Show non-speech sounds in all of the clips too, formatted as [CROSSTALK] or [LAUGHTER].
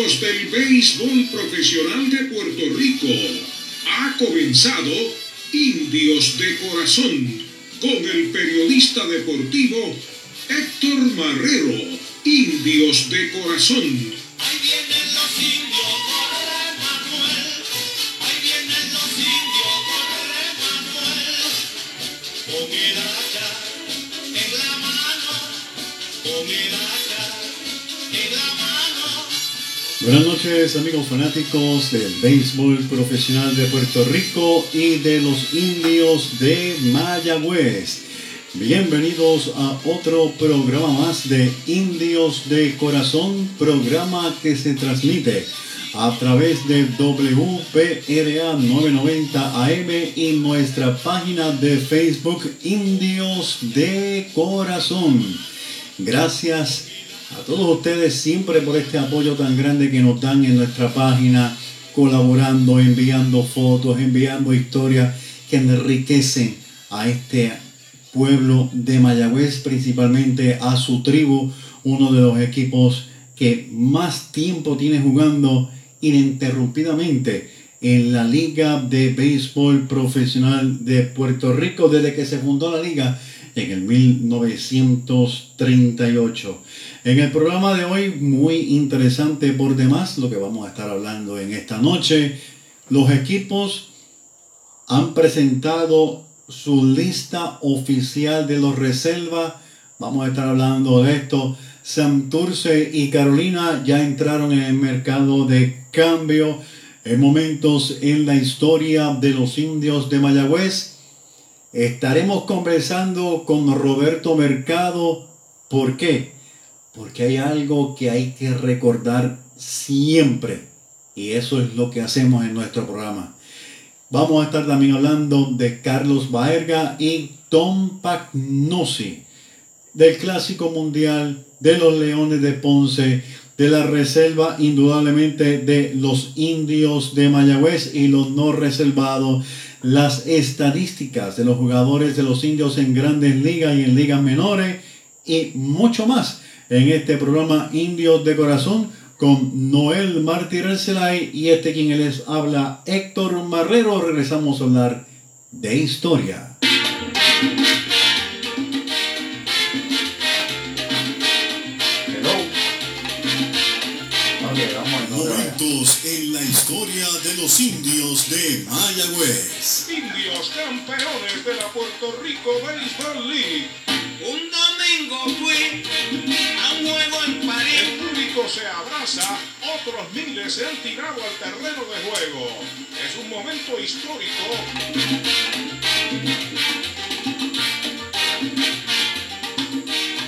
Del béisbol profesional de Puerto Rico. Ha comenzado Indios de Corazón con el periodista deportivo Héctor Marrero. Indios de Corazón. Buenas noches amigos fanáticos del béisbol profesional de Puerto Rico y de los indios de Mayagüez. Bienvenidos a otro programa más de Indios de Corazón, programa que se transmite a través de WPRA 990 AM y nuestra página de Facebook Indios de Corazón. Gracias a todos ustedes siempre por este apoyo tan grande que nos dan en nuestra página, colaborando, enviando fotos, enviando historias que enriquecen a este pueblo de Mayagüez, principalmente a su tribu, uno de los equipos que más tiempo tiene jugando ininterrumpidamente en la Liga de Béisbol Profesional de Puerto Rico. Desde que se fundó la liga en el 1938. En el programa de hoy, muy interesante por demás, lo que vamos a estar hablando en esta noche. Los equipos han presentado su lista oficial de los reservas. Vamos a estar hablando de esto. Santurce y Carolina ya entraron en el mercado de cambio en momentos en la historia de los indios de Mayagüez. Estaremos conversando con Roberto Mercado. ¿Por qué? Porque hay algo que hay que recordar siempre. Y eso es lo que hacemos en nuestro programa. Vamos a estar también hablando de Carlos Baerga y Tom Pagnosi, del Clásico Mundial, de los Leones de Ponce, de la reserva indudablemente de los indios de Mayagüez y los no reservados, las estadísticas de los jugadores de los indios en grandes ligas y en ligas menores y mucho más en este programa Indios de Corazón con Noel Martí Celay y este quien les habla Héctor Marrero. Regresamos a hablar de historia. Historia de los indios de Mayagüez. Indios campeones de la Puerto Rico Baseball League. Un domingo fui a un juego en El París. público se abraza, otros miles se han tirado al terreno de juego. Es un momento histórico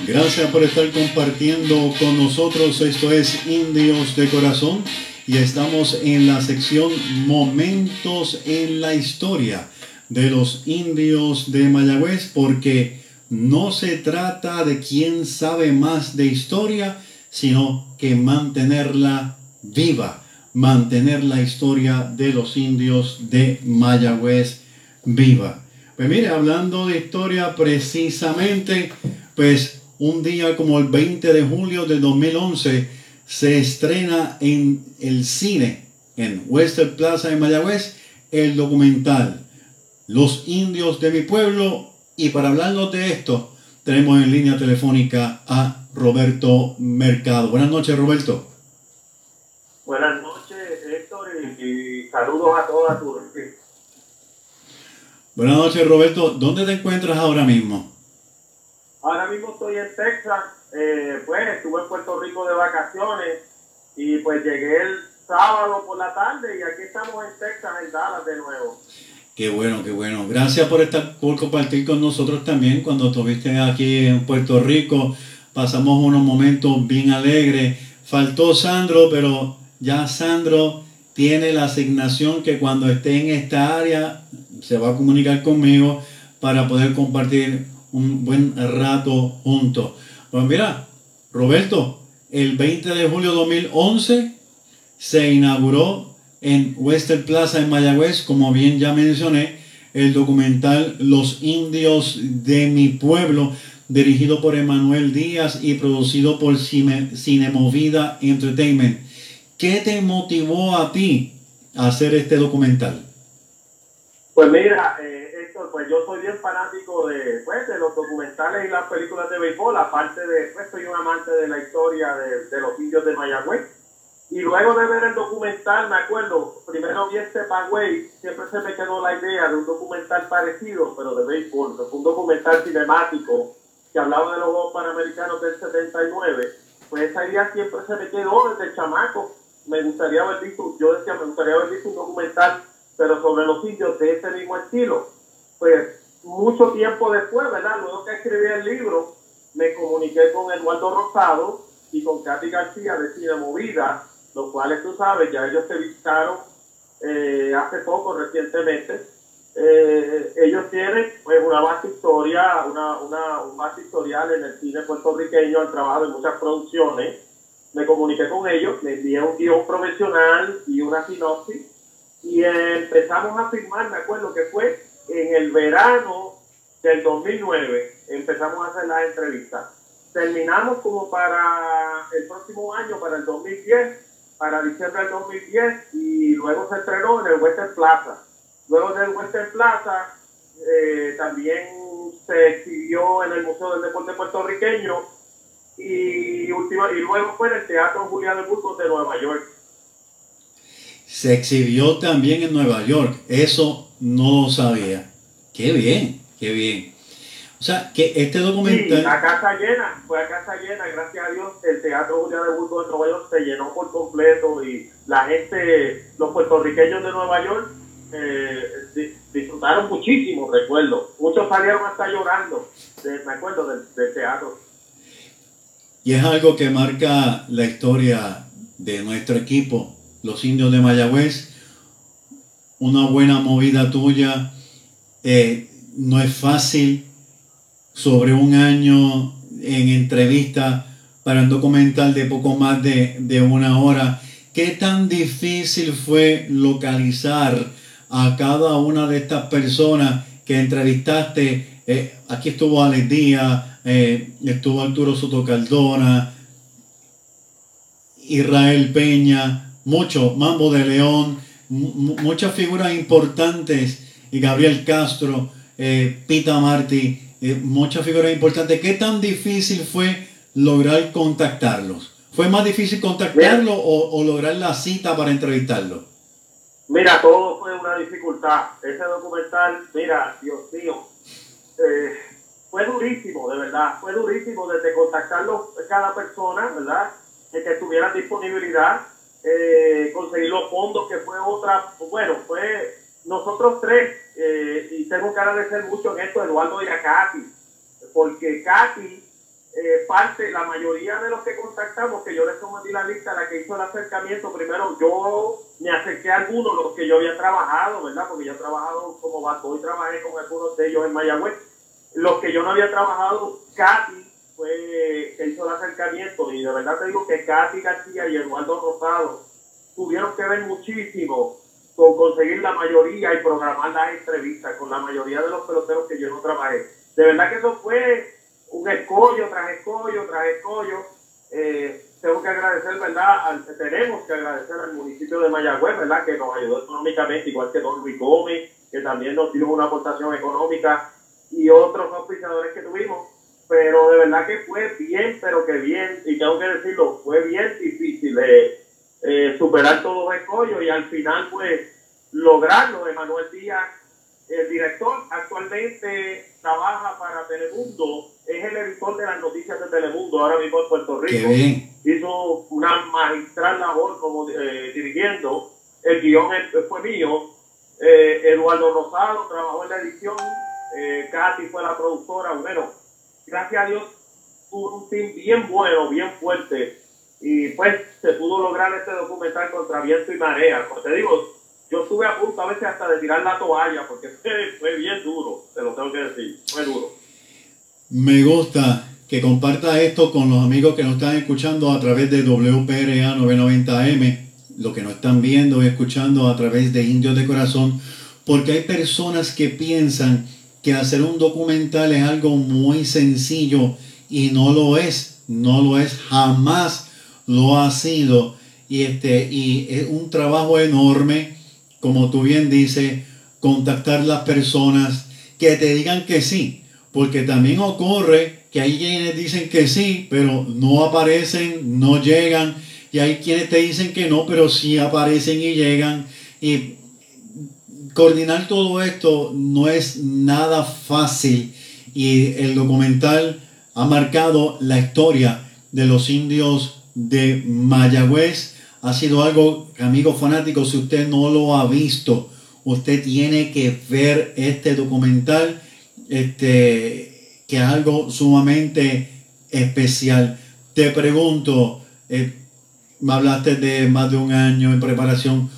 Gracias por estar compartiendo con nosotros. Esto es Indios de Corazón y estamos en la sección Momentos en la historia de los indios de Mayagüez porque no se trata de quién sabe más de historia, sino que mantenerla viva, mantener la historia de los indios de Mayagüez viva. Pues mire, hablando de historia precisamente, pues un día como el 20 de julio del 2011 se estrena en el cine, en Western Plaza de Mayagüez, el documental Los indios de mi pueblo. Y para hablarnos de esto, tenemos en línea telefónica a Roberto Mercado. Buenas noches, Roberto. Buenas noches, Héctor, y, saludos a toda tu Buenas noches, Roberto. ¿Dónde te encuentras ahora mismo? Ahora mismo estoy en Texas, eh, pues estuve en Puerto Rico de vacaciones y pues llegué el sábado por la tarde y aquí estamos en Texas, en Dallas de nuevo. Qué bueno, qué bueno. Gracias por estar, por compartir con nosotros también. Cuando estuviste aquí en Puerto Rico, pasamos unos momentos bien alegres. Faltó Sandro, pero ya Sandro tiene la asignación que cuando esté en esta área se va a comunicar conmigo para poder compartir un buen rato juntos. Pues mira, Roberto, el 20 de julio de 2011 se inauguró en Western Plaza en Mayagüez, como bien ya mencioné, el documental Los indios de mi pueblo, dirigido por Emanuel Díaz y producido por Cine, Cinemovida Entertainment. ¿Qué te motivó a ti a hacer este documental? Pues mira, eh, Héctor, pues yo soy bien fanático de, pues, de los documentales y las películas de béisbol, aparte de, pues soy un amante de la historia de, de los indios de Mayagüez. Y luego de ver el documental, me acuerdo, primero vi este Pagüey, siempre se me quedó la idea de un documental parecido, pero de béisbol, fue un documental cinemático que hablaba de los Juegos Panamericanos del 79. Pues esa idea siempre se me quedó desde chamaco. Me gustaría haber visto, yo decía, me gustaría haber visto un documental, pero sobre los indios de ese mismo estilo. Pues mucho tiempo después, ¿verdad? Luego que escribí el libro, me comuniqué con Eduardo Rosado y con Katy García de Cine Movida, los cuales tú sabes, ya ellos se visitaron eh, hace poco, recientemente. Eh, ellos tienen pues, una base historia, una, una, un base historial en el cine puertorriqueño, han trabajado en muchas producciones. Me comuniqué con ellos, me envié un guion profesional y una sinopsis y eh, empezamos a filmar, me acuerdo que fue en el verano del 2009, empezamos a hacer las entrevistas. Terminamos como para el próximo año, para el 2010, para diciembre del 2010 y luego se estrenó en el Western Plaza. Luego del Western Plaza eh, también se exhibió en el Museo del Deporte Puertorriqueño y, última, y luego fue en el Teatro Julián de Burgos de Nueva York. Se exhibió también en Nueva York. Eso no sabía. Qué bien, qué bien. O sea, que este documental... Sí, a casa llena, fue a casa llena, gracias a Dios, el Teatro Julián de Burgos de Nueva York se llenó por completo y la gente, los puertorriqueños de Nueva York, eh, di- disfrutaron muchísimo, recuerdo. Muchos salieron hasta llorando, de- me acuerdo, del, del teatro. Y es algo que marca la historia de nuestro equipo, los indios de Mayagüez. Una buena movida tuya. eh, no es fácil sobre un año en entrevista para un documental de poco más de, de una hora. ¿Qué tan difícil fue localizar a cada una de estas personas que entrevistaste? Eh, aquí estuvo Alex Díaz, eh, estuvo Arturo Soto Cardona, Israel Peña, mucho, Mambo de León, muchas figuras importantes, y Gabriel Castro, eh, Pita Martí, eh, muchas figuras importantes. ¿Qué tan difícil fue lograr contactarlos? ¿Fue más difícil contactarlos o, o lograr la cita para entrevistarlos? Mira, todo fue una dificultad. Ese documental, mira, Dios mío, eh, fue durísimo, de verdad. Fue durísimo desde contactarlos cada persona, ¿verdad? De que tuviera disponibilidad, eh, conseguir los fondos, que fue otra, bueno, fue nosotros tres, eh, y tengo que agradecer mucho en esto, Eduardo y a Katy, porque Katy, eh, parte, la mayoría de los que contactamos, que yo les sometí la lista, la que hizo el acercamiento, primero yo me acerqué a algunos, los que yo había trabajado, ¿verdad? Porque yo he trabajado como Bato y trabajé con algunos de ellos en Mayagüez. Los que yo no había trabajado, Katy fue que hizo el acercamiento, y de verdad te digo que Katy García y Eduardo Rosado tuvieron que ver muchísimo con conseguir la mayoría y programar las entrevistas con la mayoría de los peloteros que yo no trabajé. De verdad que eso fue un escollo tras escollo tras escollo. Eh, tengo que agradecer, ¿verdad? Tenemos que agradecer al municipio de Mayagüez, ¿verdad? Que nos ayudó económicamente, igual que Don Luis Gómez, que también nos dio una aportación económica y otros auspiciadores que tuvimos. Pero de verdad que fue bien, pero que bien, y tengo que decirlo, fue bien difícil eh, eh, superar todos los escollos y al final, pues, lograrlo. Emanuel Díaz, el director, actualmente trabaja para Telemundo, es el editor de las noticias de Telemundo, ahora mismo en Puerto Rico. Hizo una magistral labor como eh, dirigiendo. El guion fue mío. Eh, Eduardo Rosado trabajó en la edición. Eh, Katy fue la productora. Bueno, gracias a Dios tuvo un team bien bueno, bien fuerte. Y pues se pudo lograr este documental contra viento y marea. Como te digo, yo estuve a punto a veces hasta de tirar la toalla porque [LAUGHS] fue, bien duro, te lo tengo que decir, fue duro. Me gusta que comparta esto con los amigos que nos están escuchando a través de WPRA 990M, lo que nos están viendo y escuchando a través de Indios de Corazón, porque hay personas que piensan que hacer un documental es algo muy sencillo y no lo es, no lo es, jamás lo ha sido. Y, este, y es un trabajo enorme, como tú bien dices, contactar las personas que te digan que sí, porque también ocurre que hay quienes dicen que sí, pero no aparecen, no llegan, y hay quienes te dicen que no, pero sí aparecen y llegan. Y coordinar todo esto no es nada fácil y el documental ha marcado la historia de los indios de Mayagüez. Ha sido algo, amigo fanático, si usted no lo ha visto, usted tiene que ver este documental, este, que es algo sumamente especial. Te pregunto, eh, me hablaste de más de un año en preparación,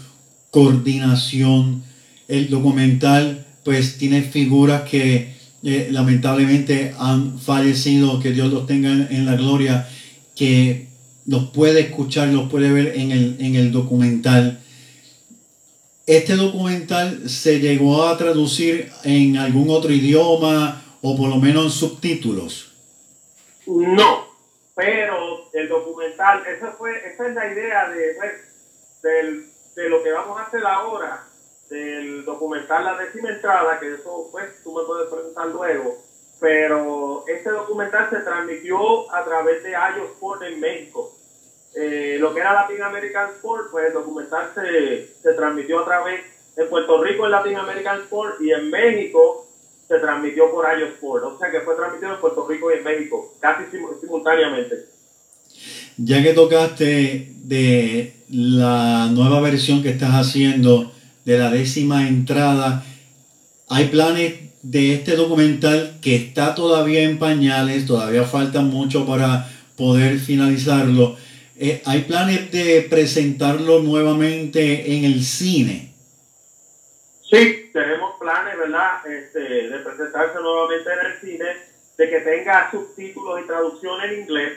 coordinación, el documental pues tiene figuras que eh, lamentablemente han fallecido, que Dios los tenga en, la gloria, que los puede escuchar, los puede ver en el, en el documental. ¿Este documental se llegó a traducir en algún otro idioma o por lo menos en subtítulos? No, pero el documental, esa, fue, esa es la idea de, de, de lo que vamos a hacer ahora del documental La décima entrada, que eso pues tú me puedes preguntar luego, pero este documental se transmitió a través de IO Sport en México. Eh, lo que era Latin American Sport, pues el documental se, se transmitió a través de Puerto Rico en Latin American Sport y en México se transmitió por IO Sport. O sea que fue transmitido en Puerto Rico y en México, casi simultáneamente. Ya que tocaste de la nueva versión que estás haciendo, de la décima entrada. Hay planes de este documental que está todavía en pañales, todavía falta mucho para poder finalizarlo. Eh, ¿Hay planes de presentarlo nuevamente en el cine? Sí, tenemos planes, ¿verdad? Este, de presentarse nuevamente en el cine, de que tenga subtítulos y traducción en inglés,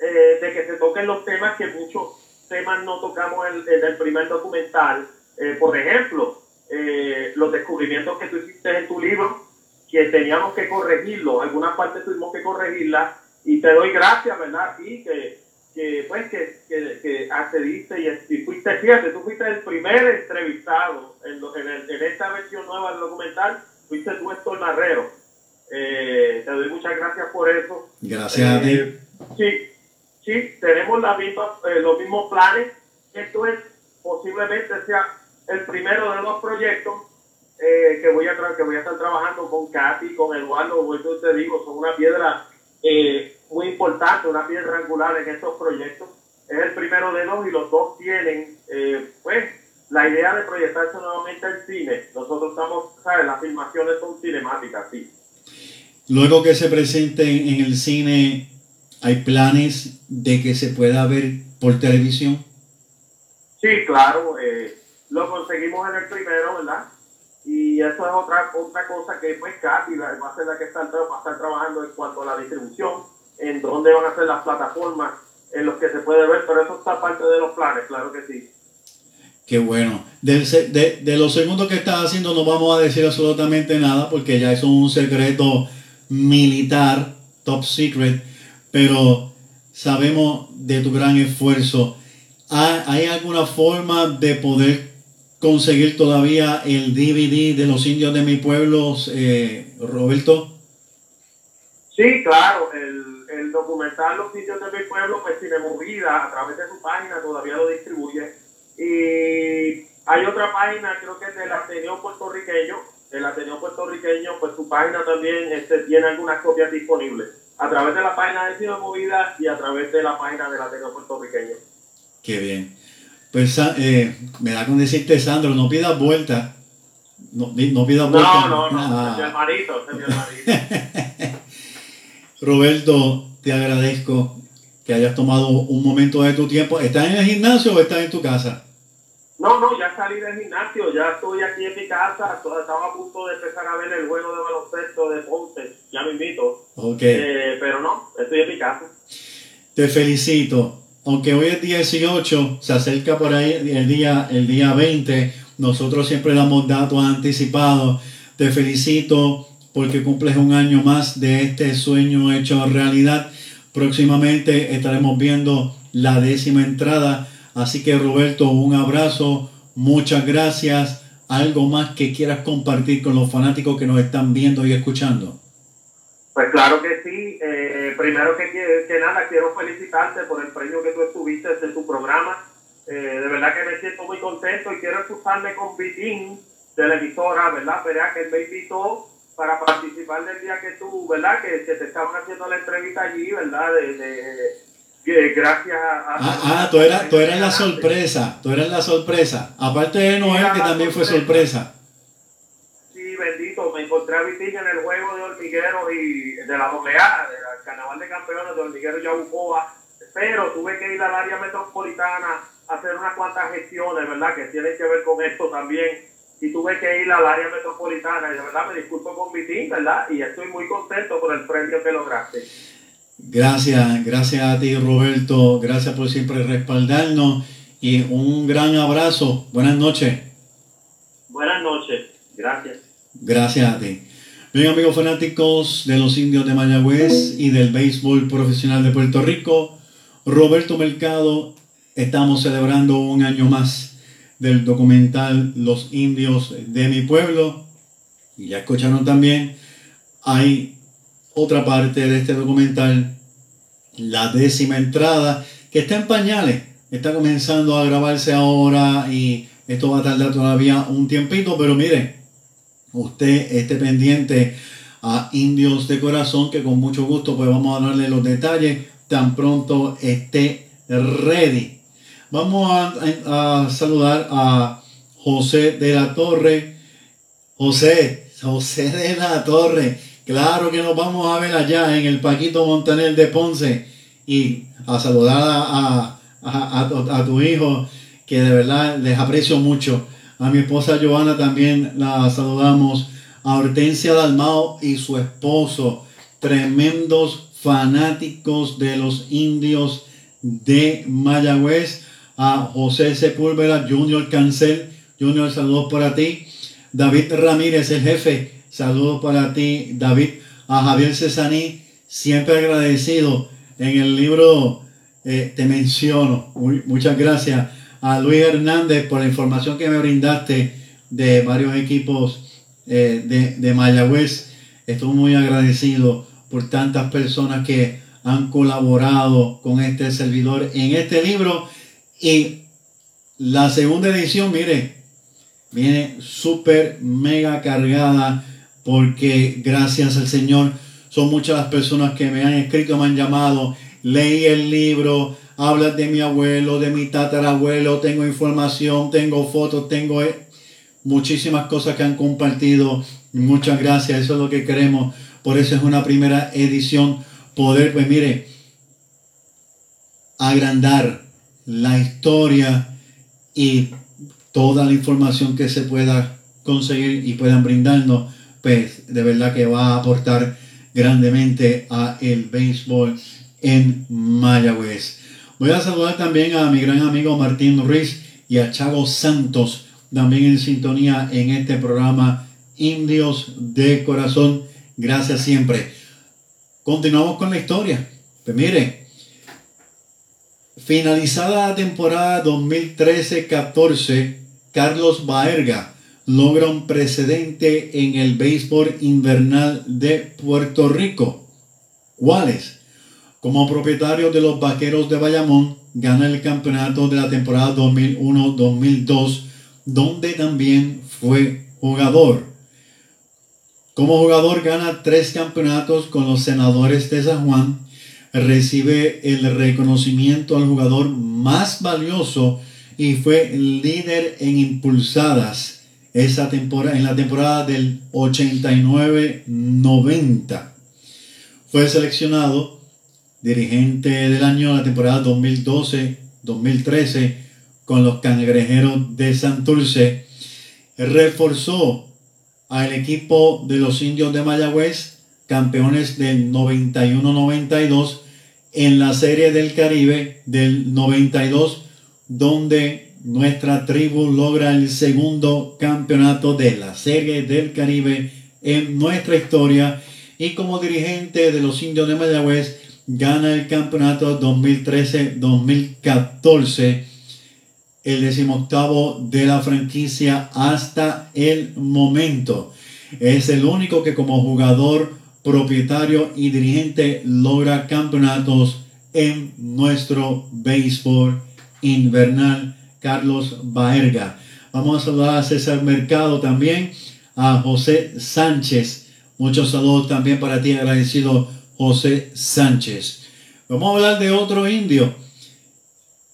eh, de que se toquen los temas que muchos temas no tocamos en el primer documental eh, por ejemplo, eh, los descubrimientos que tú hiciste en tu libro, que teníamos que corregirlo, algunas partes tuvimos que corregirlas, y te doy gracias, ¿verdad? Y que, que pues, que, que, accediste y, fuiste, fíjate, tú fuiste el primer entrevistado en, en, esta versión nueva del documental, fuiste tú, Héctor Marrero. Eh, te doy muchas gracias por eso. Gracias a ti. Sí, sí, tenemos la misma, los mismos planes. Esto es, posiblemente sea el primero de los proyectos eh, que, voy a que voy a estar trabajando con Katy, con Eduardo, como te digo, son una piedra eh, muy importante, una piedra angular en estos proyectos. Es el primero de dos y los dos tienen, eh, pues, la idea de proyectarse nuevamente al cine. Nosotros estamos, ¿sabes? Las filmaciones son cinemáticas, sí. Luego que se presente en el cine, ¿hay planes de que se pueda ver por televisión? Sí, claro. Eh, lo conseguimos en el primero, ¿verdad? Y eso es otra, otra cosa que pues Katy va a ser la que está, va a estar trabajando en cuanto a la distribución, en dónde van a ser las plataformas en los que se puede ver, pero eso está parte de los planes, claro que sí. Qué bueno. De, de, de lo segundo que estás haciendo no vamos a decir absolutamente nada porque ya es un secreto militar, top secret, pero sabemos de tu gran esfuerzo. ¿Hay alguna forma de poder conseguir todavía el DVD de los indios de mi pueblo, eh, Roberto? Sí, claro, el, el, documental Los indios de mi pueblo, pues Cine Movida, a través de su página todavía lo distribuye. Y hay otra página, creo que es del Ateneo puertorriqueño, el Ateneo puertorriqueño, pues su página también este, tiene algunas copias disponibles, a través de la página de Cine Movida y a través de la página del Ateneo puertorriqueño. Qué bien. Pues eh, me da con decirte, Sandro, no pidas vuelta. No, no pidas vuelta. No, no, no. Ah. marito, [LAUGHS] Roberto, te agradezco que hayas tomado un momento de tu tiempo. ¿Estás en el gimnasio o estás en tu casa? No, no, ya salí del gimnasio, ya estoy aquí en mi casa, estaba a punto de empezar a ver el juego de baloncesto de Ponce, ya me invito. Okay. Eh, pero no, estoy en mi casa. Te felicito aunque hoy es 18, se acerca por ahí el día, el día 20, nosotros siempre damos datos anticipados. Te felicito porque cumples un año más de este sueño hecho realidad. Próximamente estaremos viendo la décima entrada. Así que Roberto, un abrazo, muchas gracias. ¿Algo más que quieras compartir con los fanáticos que nos están viendo y escuchando? Pues claro que sí. Eh, primero que, que, nada, quiero felicitarte por el premio que tú estuviste en tu programa. Eh, de verdad que me siento muy contento y quiero excusarme con Vitín de la emisora, ¿verdad? Verá que él me invitó para participar del día que tú, ¿verdad? Que, que te estaban haciendo la entrevista allí, ¿verdad? De, de, que gracias a... Ah, ah, tú eras, tú eras la sorpresa, tú eras la sorpresa. Aparte de Noel, que también fue sorpresa. Sí, bendito, me encontré a Vitín en el juego de hormigueros y de la AA, del Carnaval de Campeones de Hormigueros Yabucoa, pero tuve que ir al área metropolitana a hacer unas cuantas gestiones, ¿verdad? Que tienen que ver con esto también y tuve que ir al área metropolitana y de verdad me disculpo con mi team, ¿verdad? Y estoy muy contento por el premio que lograste. Gracias, gracias a ti Roberto, gracias por siempre respaldarnos y un gran abrazo. Buenas noches. Buenas noches, gracias. Gracias a ti. Bien amigos fanáticos de los indios de Mayagüez y del béisbol profesional de Puerto Rico, Roberto Mercado, estamos celebrando un año más del documental Los indios de mi pueblo. Y ya escucharon también, hay otra parte de este documental, la décima entrada, que está en pañales. Está comenzando a grabarse ahora y esto va a tardar todavía un tiempito, pero mire, usted esté pendiente a Indios de Corazón, que con mucho gusto pues vamos a darle los detalles tan pronto esté ready. Vamos a, a, saludar a José de la Torre. José, José de la Torre. Claro que nos vamos a ver allá en el Paquito Montaner de Ponce y a saludar a, a, a, tu hijo, que de verdad les aprecio mucho. A mi esposa Joana también la saludamos. A Hortensia Dalmao y su esposo, tremendos fanáticos de los indios de Mayagüez a José Sepúlveda, Junior Cancel. Junior, saludos para ti. David Ramírez, el jefe, saludos para ti. David, a Javier Cesaní, siempre agradecido. En el libro eh, te menciono. muchas gracias a Luis Hernández por la información que me brindaste de varios equipos eh, de, de Mayagüez. Estoy muy agradecido por tantas personas que han colaborado con este servidor en este libro y la segunda edición, mire, viene súper mega cargada porque gracias al Señor son muchas las personas que me han escrito, me han llamado, leí el libro, hablas de mi abuelo, de mi tatarabuelo, tengo información, tengo fotos, tengo eh, muchísimas cosas que han compartido. Muchas gracias, eso es lo que queremos. Por eso es una primera edición, poder, pues mire, agrandar la historia y toda la información que se pueda conseguir y puedan brindarnos, pues de verdad que va a aportar grandemente a el béisbol en Mayagüez. Voy a saludar también a mi gran amigo Martín Ruiz y a Chavo Santos, también en sintonía en este programa Indios de Corazón. Gracias siempre. Continuamos con la historia. Pues Finalizada la temporada 2013-14, Carlos Baerga logra un precedente en el béisbol invernal de Puerto Rico. ¿Cuáles? Como propietario de los Vaqueros de Bayamón, gana el campeonato de la temporada 2001-2002, donde también fue jugador. Como jugador gana tres campeonatos con los senadores de San Juan, recibe el reconocimiento al jugador más valioso y fue líder en impulsadas esa en la temporada del 89-90. Fue seleccionado dirigente del año la temporada 2012-2013 con los cangrejeros de Santurce. Reforzó al equipo de los indios de Mayagüez campeones del 91-92 en la Serie del Caribe del 92, donde nuestra tribu logra el segundo campeonato de la Serie del Caribe en nuestra historia y como dirigente de los indios de Mayagüez gana el campeonato 2013-2014, el decimoctavo de la franquicia hasta el momento. Es el único que como jugador, propietario y dirigente logra campeonatos en nuestro béisbol invernal, Carlos Baerga. Vamos a saludar a César Mercado también, a José Sánchez. Muchos saludos también para ti, agradecido José Sánchez. Vamos a hablar de otro indio.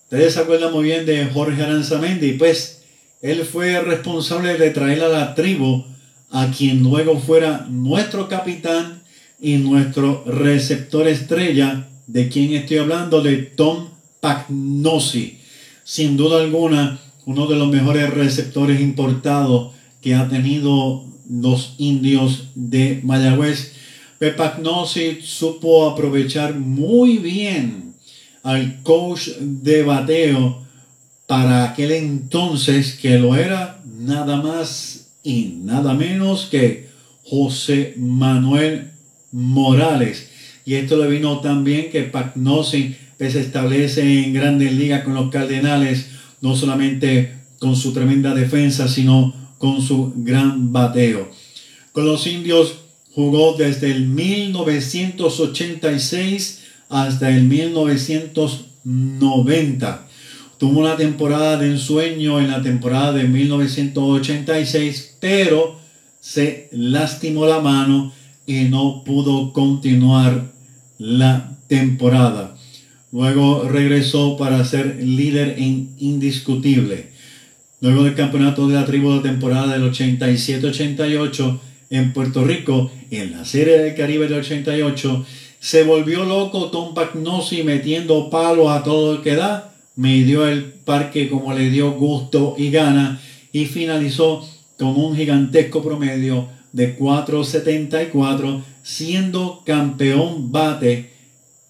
Ustedes se acuerdan muy bien de Jorge Aranzamendi, pues él fue responsable de traer a la tribu a quien luego fuera nuestro capitán y nuestro receptor estrella, de quien estoy hablando, de Tom Pagnosi. Sin duda alguna, uno de los mejores receptores importados que ha tenido los indios de Mayagüez. Pagnosi supo aprovechar muy bien al coach de bateo para aquel entonces que lo era nada más y nada menos que José Manuel Morales. Y esto le vino también que Pagnosi se establece en grandes ligas con los Cardenales, no solamente con su tremenda defensa, sino con su gran bateo. Con los indios jugó desde el 1986 hasta el 1990. Tuvo una temporada de ensueño en la temporada de 1986, pero se lastimó la mano y no pudo continuar la temporada. Luego regresó para ser líder en indiscutible. Luego del campeonato de la tribu de temporada del 87-88 en Puerto Rico, en la Serie del Caribe del 88, se volvió loco Tom Pagnosi metiendo palos a todo el que da midió el parque como le dio gusto y gana y finalizó con un gigantesco promedio de 4.74 siendo campeón bate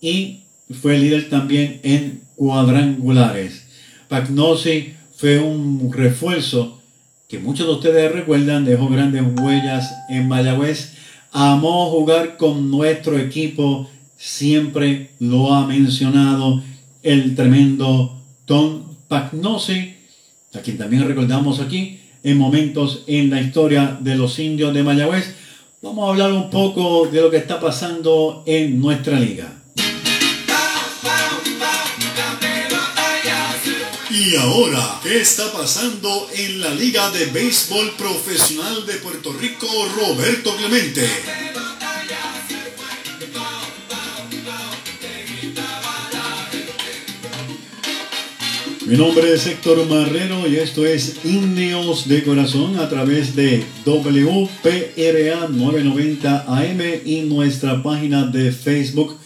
y fue líder también en cuadrangulares. Pagnosi fue un refuerzo que muchos de ustedes recuerdan, dejó grandes huellas en Mayagüez, amó jugar con nuestro equipo, siempre lo ha mencionado el tremendo Tom Pagnosi, a quien también recordamos aquí en momentos en la historia de los indios de Mayagüez. Vamos a hablar un poco de lo que está pasando en nuestra liga. Y ahora, ¿qué está pasando en la Liga de Béisbol Profesional de Puerto Rico, Roberto Clemente? Mi nombre es Héctor Marrero y esto es Indios de Corazón a través de WPRA 990 AM y nuestra página de Facebook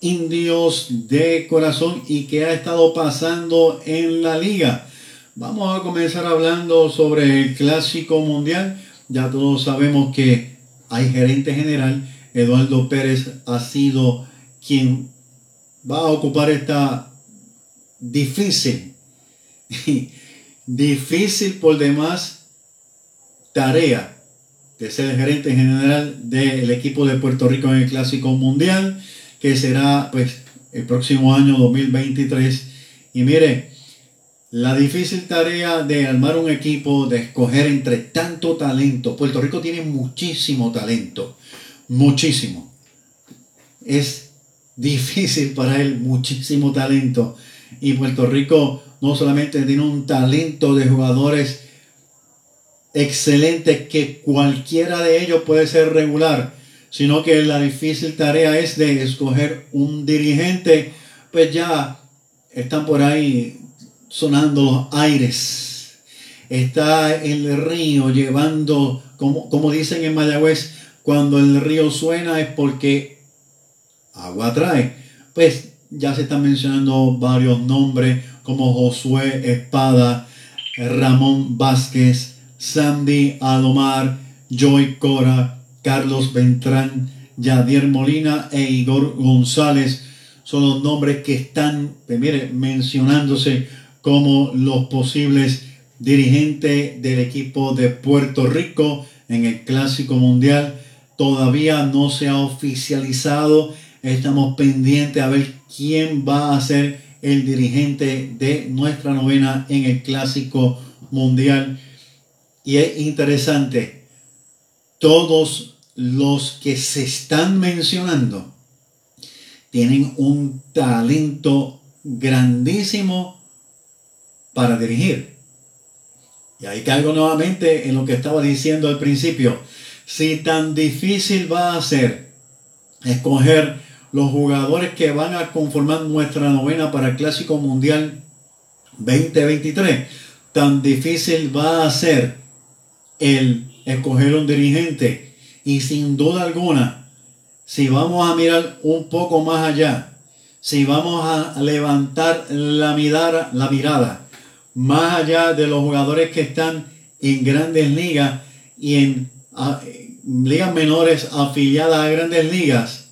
Indios de Corazón y qué ha estado pasando en la liga. Vamos a comenzar hablando sobre el Clásico Mundial. Ya todos sabemos que hay gerente general. Eduardo Pérez ha sido quien va a ocupar esta difícil [LAUGHS] difícil por demás tarea de ser el gerente general del equipo de Puerto Rico en el Clásico Mundial, que será pues el próximo año 2023. Y mire, la difícil tarea de armar un equipo, de escoger entre tanto talento. Puerto Rico tiene muchísimo talento, muchísimo. Es difícil para él, muchísimo talento. Y Puerto Rico no solamente tiene un talento de jugadores excelentes que cualquiera de ellos puede ser regular, sino que la difícil tarea es de escoger un dirigente, pues ya están por ahí sonando los aires. Está el río llevando, como, como dicen en Mayagüez, cuando el río suena es porque agua trae. Pues ya se están mencionando varios nombres como Josué Espada, Ramón Vázquez, Sandy Alomar, Joy Cora, Carlos Ventrán, Yadier Molina e Igor González son los nombres que están, mire, mencionándose como los posibles dirigentes del equipo de Puerto Rico en el Clásico Mundial. Todavía no se ha oficializado. Estamos pendientes a ver quién va a ser el dirigente de nuestra novena en el Clásico Mundial. Y es interesante, todos los que se están mencionando tienen un talento grandísimo para dirigir. Y ahí caigo nuevamente en lo que estaba diciendo al principio. Si tan difícil va a ser escoger los jugadores que van a conformar nuestra novena para el Clásico Mundial 2023, tan difícil va a ser el escoger un dirigente. Y sin duda alguna, si vamos a mirar un poco más allá, si vamos a levantar la mirada, la mirada más allá de los jugadores que están en grandes ligas y en ligas menores afiliadas a grandes ligas,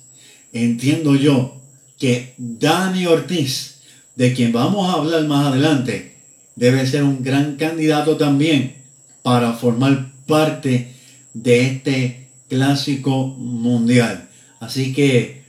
entiendo yo que Dani Ortiz, de quien vamos a hablar más adelante, debe ser un gran candidato también para formar parte de este clásico mundial. Así que,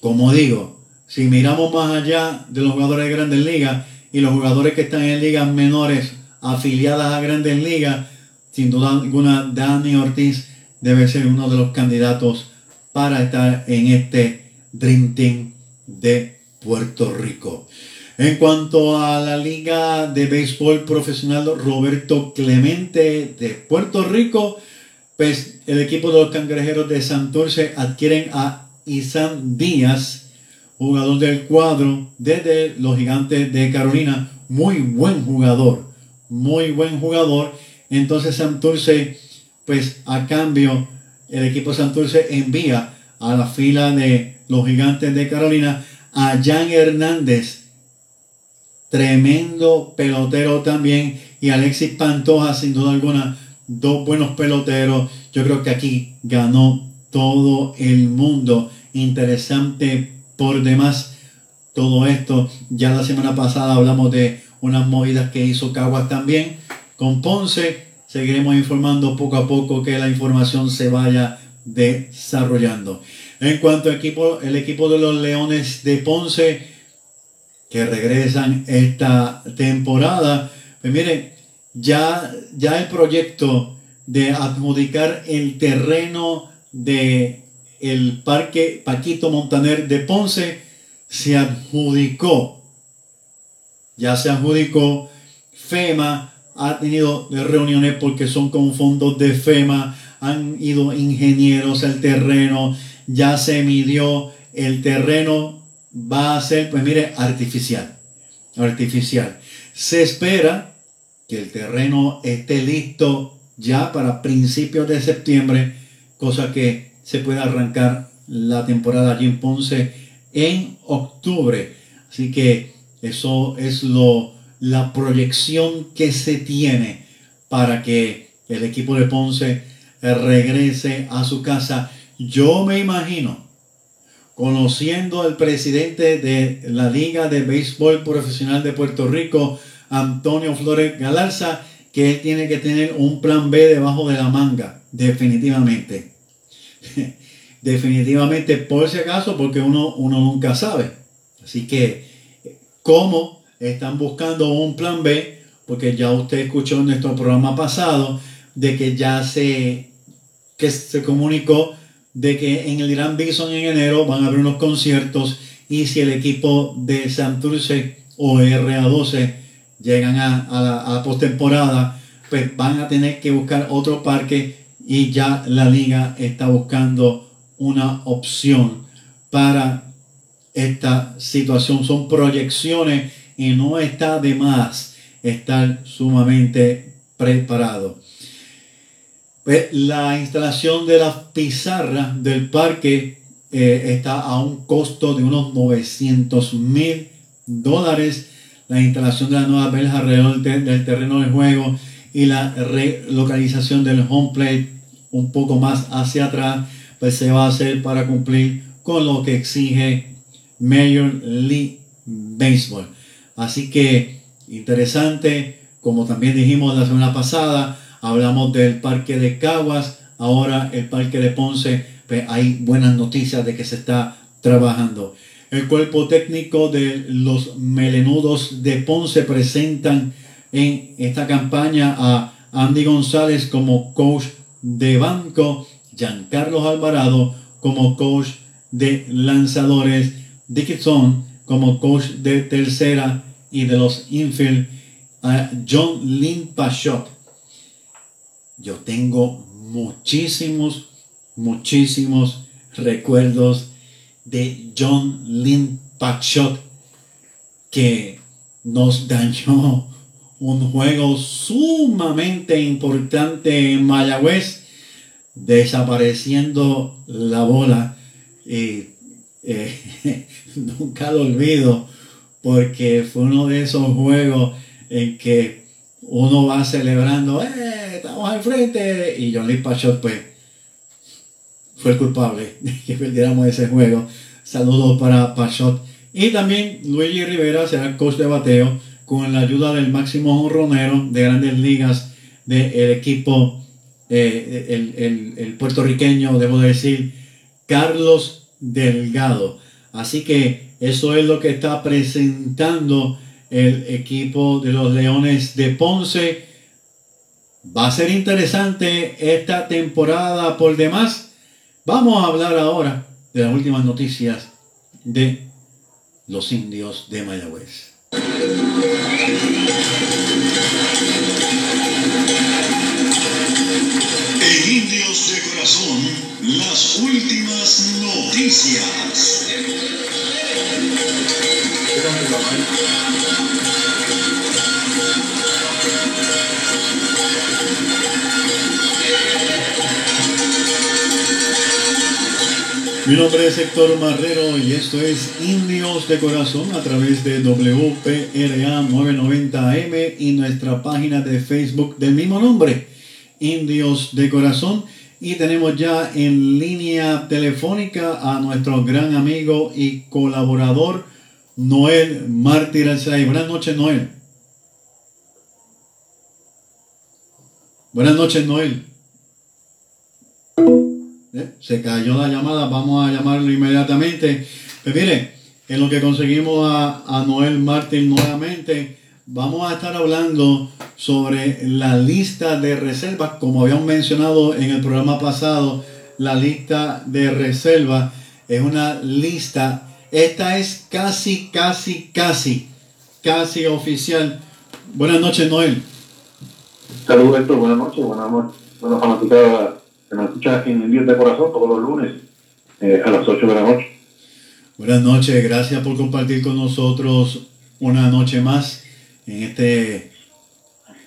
como digo, si miramos más allá de los jugadores de grandes ligas y los jugadores que están en ligas menores afiliadas a grandes ligas, sin duda alguna Dani Ortiz debe ser uno de los candidatos para estar en este Dream Team de Puerto Rico. En cuanto a la Liga de Béisbol Profesional Roberto Clemente de Puerto Rico, pues el equipo de los cangrejeros de Santurce adquieren a Isan Díaz, jugador del cuadro desde los gigantes de Carolina. Muy buen jugador, muy buen jugador. Entonces Santurce, pues a cambio, el equipo Santurce envía a la fila de los gigantes de Carolina a Jan Hernández, tremendo pelotero también, y Alexis Pantoja, sin duda alguna, dos buenos peloteros. Yo creo que aquí ganó todo el mundo. Interesante por demás todo esto. Ya la semana pasada hablamos de unas movidas que hizo Caguas también con Ponce. Seguiremos informando poco a poco que la información se vaya desarrollando. En cuanto al equipo, el equipo de los Leones de Ponce, que regresan esta temporada, pues miren, ya, ya el proyecto de adjudicar el terreno de el Parque Paquito Montaner de Ponce se adjudicó. Ya se adjudicó. FEMA ha tenido reuniones porque son con fondos de FEMA. Han ido ingenieros al terreno. Ya se midió. El terreno va a ser, pues mire, artificial. Artificial. Se espera que el terreno esté listo ya para principios de septiembre, cosa que se pueda arrancar la temporada allí en Ponce en octubre. Así que eso es lo, la proyección que se tiene para que el equipo de Ponce regrese a su casa. Yo me imagino, conociendo al presidente de la Liga de Béisbol Profesional de Puerto Rico, Antonio Flores Galarza, que él tiene que tener un plan B debajo de la manga, definitivamente. [LAUGHS] definitivamente, por si acaso, porque uno, uno nunca sabe. Así que, ¿cómo están buscando un plan B? Porque ya usted escuchó en nuestro programa pasado de que ya se, que se comunicó de que en el Gran Bison en enero van a haber unos conciertos y si el equipo de Santurce o RA12 llegan a, a, la postemporada, pues van a tener que buscar otro parque y ya la liga está buscando una opción para esta situación. Son proyecciones y no está de más estar sumamente preparado. Pues, la instalación de las pizarras del parque eh, está a un costo de unos 900 mil dólares. La instalación de la nueva verja alrededor del terreno de juego y la relocalización del home plate un poco más hacia atrás, pues se va a hacer para cumplir con lo que exige Major League Baseball. Así que interesante, como también dijimos la semana pasada, hablamos del Parque de Caguas, ahora el Parque de Ponce, pues hay buenas noticias de que se está trabajando. El cuerpo técnico de los melenudos de Ponce presentan en esta campaña a Andy González como coach de banco, Giancarlo Alvarado como coach de lanzadores, Dickinson como coach de tercera y de los infield a John Lynn Pachot. Yo tengo muchísimos, muchísimos recuerdos de John Lynn Pachot que nos dañó un juego sumamente importante en Mayagüez, desapareciendo la bola. Y eh, [LAUGHS] nunca lo olvido, porque fue uno de esos juegos en que uno va celebrando, ¡eh! Estamos al frente. Y John Lee Pachot, pues, el culpable de que perdiéramos ese juego. Saludos para Pachot. Y también Luigi Rivera será coach de bateo con la ayuda del máximo honronero de grandes ligas del equipo, eh, el, el, el puertorriqueño, debo decir, Carlos Delgado. Así que eso es lo que está presentando el equipo de los Leones de Ponce. Va a ser interesante esta temporada por demás. Vamos a hablar ahora de las últimas noticias de los indios de Mayagüez. En Indios de Corazón, las últimas noticias. Mi nombre es Héctor Marrero y esto es Indios de Corazón a través de WPRA 990M y nuestra página de Facebook del mismo nombre, Indios de Corazón. Y tenemos ya en línea telefónica a nuestro gran amigo y colaborador Noel Mártir Alzay. Buenas noches, Noel. Buenas noches, Noel. ¿Eh? Se cayó la llamada, vamos a llamarlo inmediatamente. Pues mire, en lo que conseguimos a, a Noel Martín nuevamente, vamos a estar hablando sobre la lista de reservas, como habíamos mencionado en el programa pasado, la lista de reservas es una lista, esta es casi, casi, casi, casi oficial. Buenas noches, Noel. Saludos, Héctor. Buenas noches. Buenas noches. Buenas que nos escuchan en Envíos de Corazón todos los lunes eh, a las 8 de la noche. Buenas noches, gracias por compartir con nosotros una noche más en este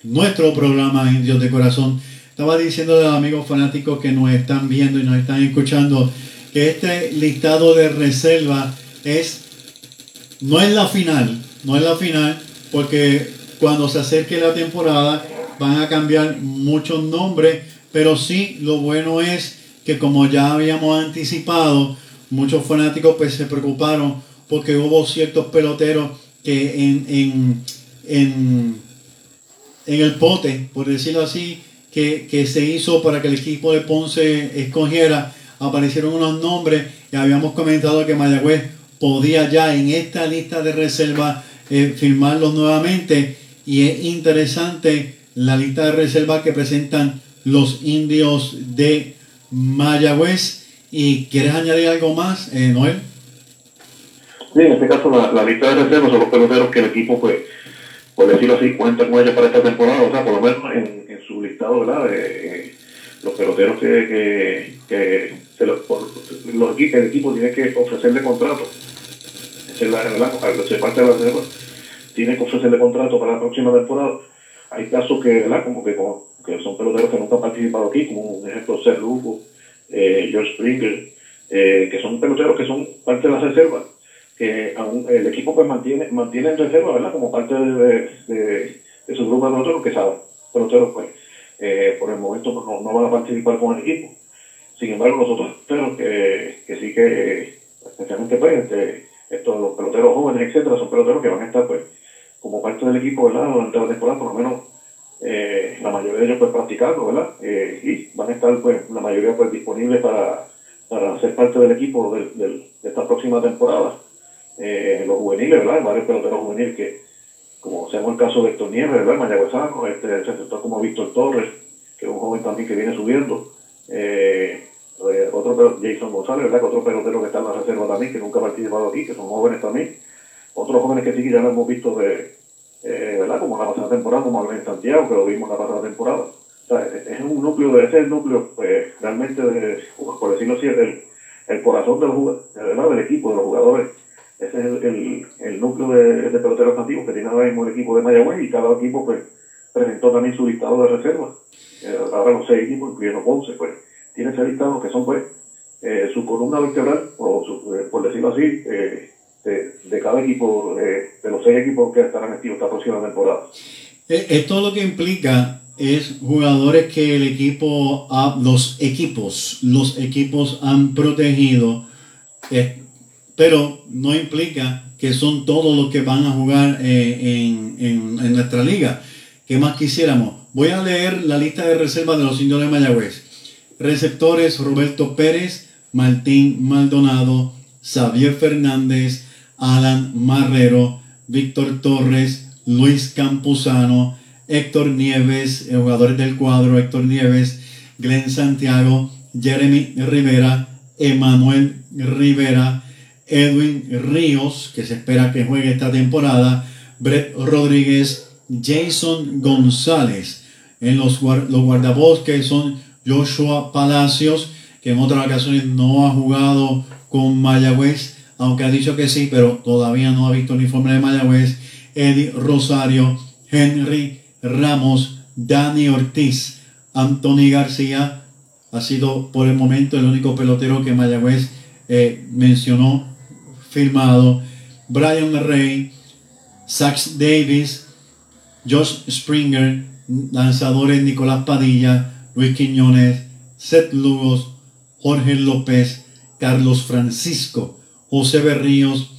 nuestro programa Indios de Corazón. Estaba diciendo a los amigos fanáticos que nos están viendo y nos están escuchando que este listado de reserva es no es la final, no es la final, porque cuando se acerque la temporada van a cambiar muchos nombres, pero sí lo bueno es que como ya habíamos anticipado, muchos fanáticos pues se preocuparon porque hubo ciertos peloteros que en, en, en, en el pote, por decirlo así, que, que se hizo para que el equipo de Ponce escogiera, aparecieron unos nombres y habíamos comentado que Mayagüez podía ya en esta lista de reserva eh, firmarlos nuevamente. Y es interesante la lista de reserva que presentan los indios de Mayagüez. ¿Y quieres añadir algo más, eh, Noel? Sí, en este caso la, la lista de reservas son los peloteros que el equipo, pues, por decirlo así, cuenta con ellos para esta temporada, o sea, por lo menos en, en su listado, ¿verdad? Eh, los peloteros que, que, que se los, por, los, el equipo tiene que ofrecerle contrato. Esa es la. Al ser parte de la reserva, tiene que ofrecerle contrato para la próxima temporada. Hay casos que, ¿verdad? Como que, como, que son peloteros que nunca han participado aquí, como un ejemplo, Ser Lugo, eh, George Springer, eh, que son peloteros que son parte de la reserva, que aún el equipo pues mantiene, mantiene en reserva, ¿verdad? Como parte de, de, de- su grupo de peloteros que saben, peloteros pues, eh, por el momento pues, no, no van a participar con el equipo. Sin embargo, los otros peloteros que, que sí que, especialmente pues, este, estos, los peloteros jóvenes, etcétera, son peloteros que van a estar pues como parte del equipo, ¿verdad? Durante la temporada, por lo menos eh, la mayoría de ellos pues practicando, ¿verdad? Eh, y van a estar pues la mayoría pues disponibles para, para ser parte del equipo del- del- de esta próxima temporada. Eh, los juveniles, ¿verdad? Varios peloteros juveniles que, como sea el caso de Héctor Nieves, ¿verdad? Mayagüezano, este, sector como Víctor Torres, que es un joven también que viene subiendo. Eh, eh, otro Jason González, ¿verdad? Que otro pelotero que está en la reserva también, que nunca ha participado aquí, que son jóvenes también. Otros jóvenes que sí que ya lo hemos visto de, eh, ¿verdad? Como la pasada temporada, como Albert Santiago, que lo vimos la pasada temporada. O sea, es un núcleo, de, ese núcleo, pues, realmente, de, por decirlo así, el, el corazón del, ¿verdad? del equipo, de los jugadores. Ese es el, el, núcleo de, de peloteros nativos que tiene ahora mismo el equipo de Mayagüez y cada equipo, pues, presentó también su listado de reservas. Eh, ahora los seis equipos, incluyendo Ponce, pues, tienen ese listado que son, pues, eh, su columna vertebral, o su, eh, por decirlo así, eh, de, de cada equipo, eh, de los seis equipos que estarán activos esta próxima temporada. Eh, Esto lo que implica es jugadores que el equipo, los equipos, los equipos han protegido, eh, pero no implica que son todos los que van a jugar eh, en, en- en nuestra liga. ¿Qué más quisiéramos? Voy a leer la lista de reservas de los indios de Mayagüez. Receptores Roberto Pérez, Martín Maldonado, Xavier Fernández, Alan Marrero, Víctor Torres, Luis Campuzano, Héctor Nieves, jugadores del cuadro, Héctor Nieves, Glenn Santiago, Jeremy Rivera, Emanuel Rivera, Edwin Ríos, que se espera que juegue esta temporada, Brett Rodríguez, Jason González. En los, los guardabosques son Joshua Palacios, que en otras ocasiones no ha jugado con Mayagüez, aunque ha dicho que sí, pero todavía no ha visto el uniforme de Mayagüez. Eddie Rosario, Henry Ramos, Dani Ortiz, Anthony García, ha sido por el momento el único pelotero que Mayagüez eh, mencionó, firmado. Brian Rey, Sax Davis, Josh Springer, lanzadores Nicolás Padilla, Luis Quiñones, Seth Lugos, Jorge López, Carlos Francisco, José Berríos,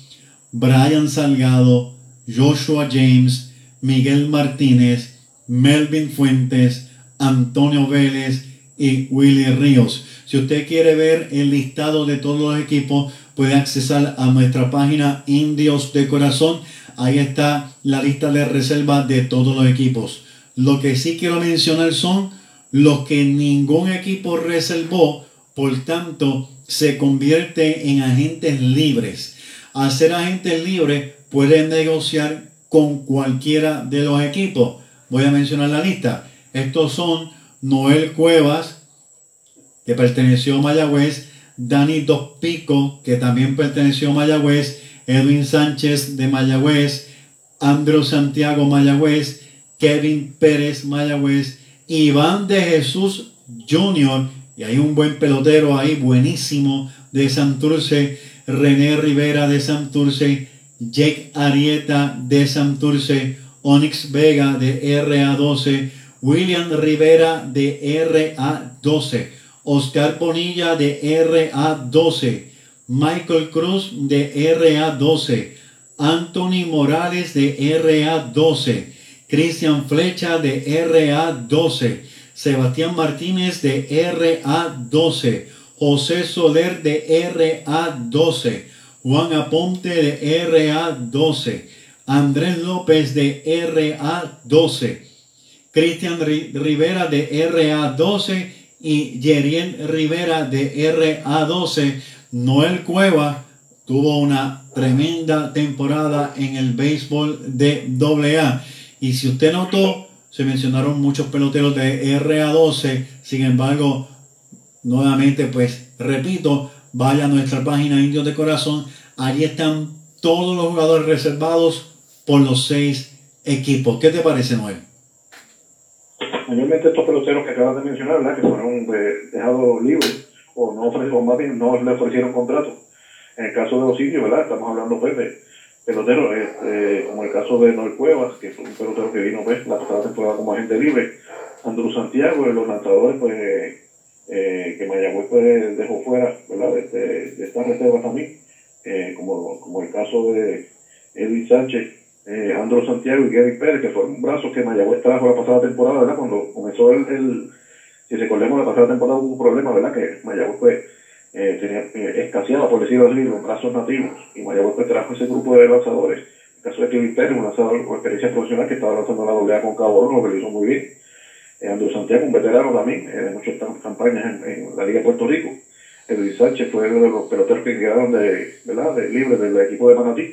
Brian Salgado, Joshua James, Miguel Martínez, Melvin Fuentes, Antonio Vélez y Willy Ríos. Si usted quiere ver el listado de todos los equipos, puede accesar a nuestra página Indios de Corazón. Ahí está la lista de reserva de todos los equipos. Lo que sí quiero mencionar son los que ningún equipo reservó, por tanto, se convierte en agentes libres. Al ser agentes libres, pueden negociar con cualquiera de los equipos. Voy a mencionar la lista. Estos son Noel Cuevas, que perteneció a Mayagüez, Dani Dos Pico, que también perteneció a Mayagüez, Edwin Sánchez de Mayagüez, Andrew Santiago Mayagüez, Kevin Pérez Mayagüez, Iván de Jesús Jr., y hay un buen pelotero ahí, buenísimo, de Santurce, René Rivera de Santurce, Jake Arieta de Santurce, Onyx Vega de RA12, William Rivera de RA12, Oscar Bonilla de RA12, Michael Cruz de RA12, Anthony Morales de RA12, Cristian Flecha de RA12, Sebastián Martínez de RA12, José Soler de RA12, Juan Aponte de RA12, Andrés López de RA12, Cristian Ri- Rivera de RA12 y Yerien Rivera de RA12. Noel Cueva tuvo una tremenda temporada en el béisbol de AA. Y si usted notó, se mencionaron muchos peloteros de RA12. Sin embargo, nuevamente, pues repito, vaya a nuestra página Indios de Corazón. Allí están todos los jugadores reservados por los seis equipos. ¿Qué te parece, Noel? Mayormente estos peloteros que acabas de mencionar, ¿verdad? que fueron eh, dejados libres o no ofrecieron, más bien no le ofrecieron contrato. En el caso de los indios, ¿verdad? Estamos hablando pues de peloteros, eh, como el caso de Noel Cuevas, que fue un pelotero que vino pues, la pasada temporada como agente libre. Andrew Santiago, los lanzadores, pues, eh, que Mayagüez pues, dejó fuera, ¿verdad? De, de, de esta reserva también, eh, como, como el caso de Edwin Sánchez eh, Andro Santiago y Kevin Pérez, que fueron brazos que Mayagüez trajo la pasada temporada, ¿verdad? Cuando comenzó el, el si recordemos la pasada temporada hubo un problema, ¿verdad? Que Mayagüez pues eh, eh, escaseaba, por decirlo así, los brazos nativos, y Mayagüez trajo ese grupo de lanzadores. En el caso de Kevin Pérez, un lanzador con experiencia profesional que estaba lanzando la doblea con Cabo lo que lo hizo muy bien. Eh, Andrew Santiago, un veterano también, eh, de muchas campañas en, en, la Liga de Puerto Rico. Edwin Sánchez fue uno de los peloteros que quedaron de, ¿verdad? de libre del equipo de Manatí.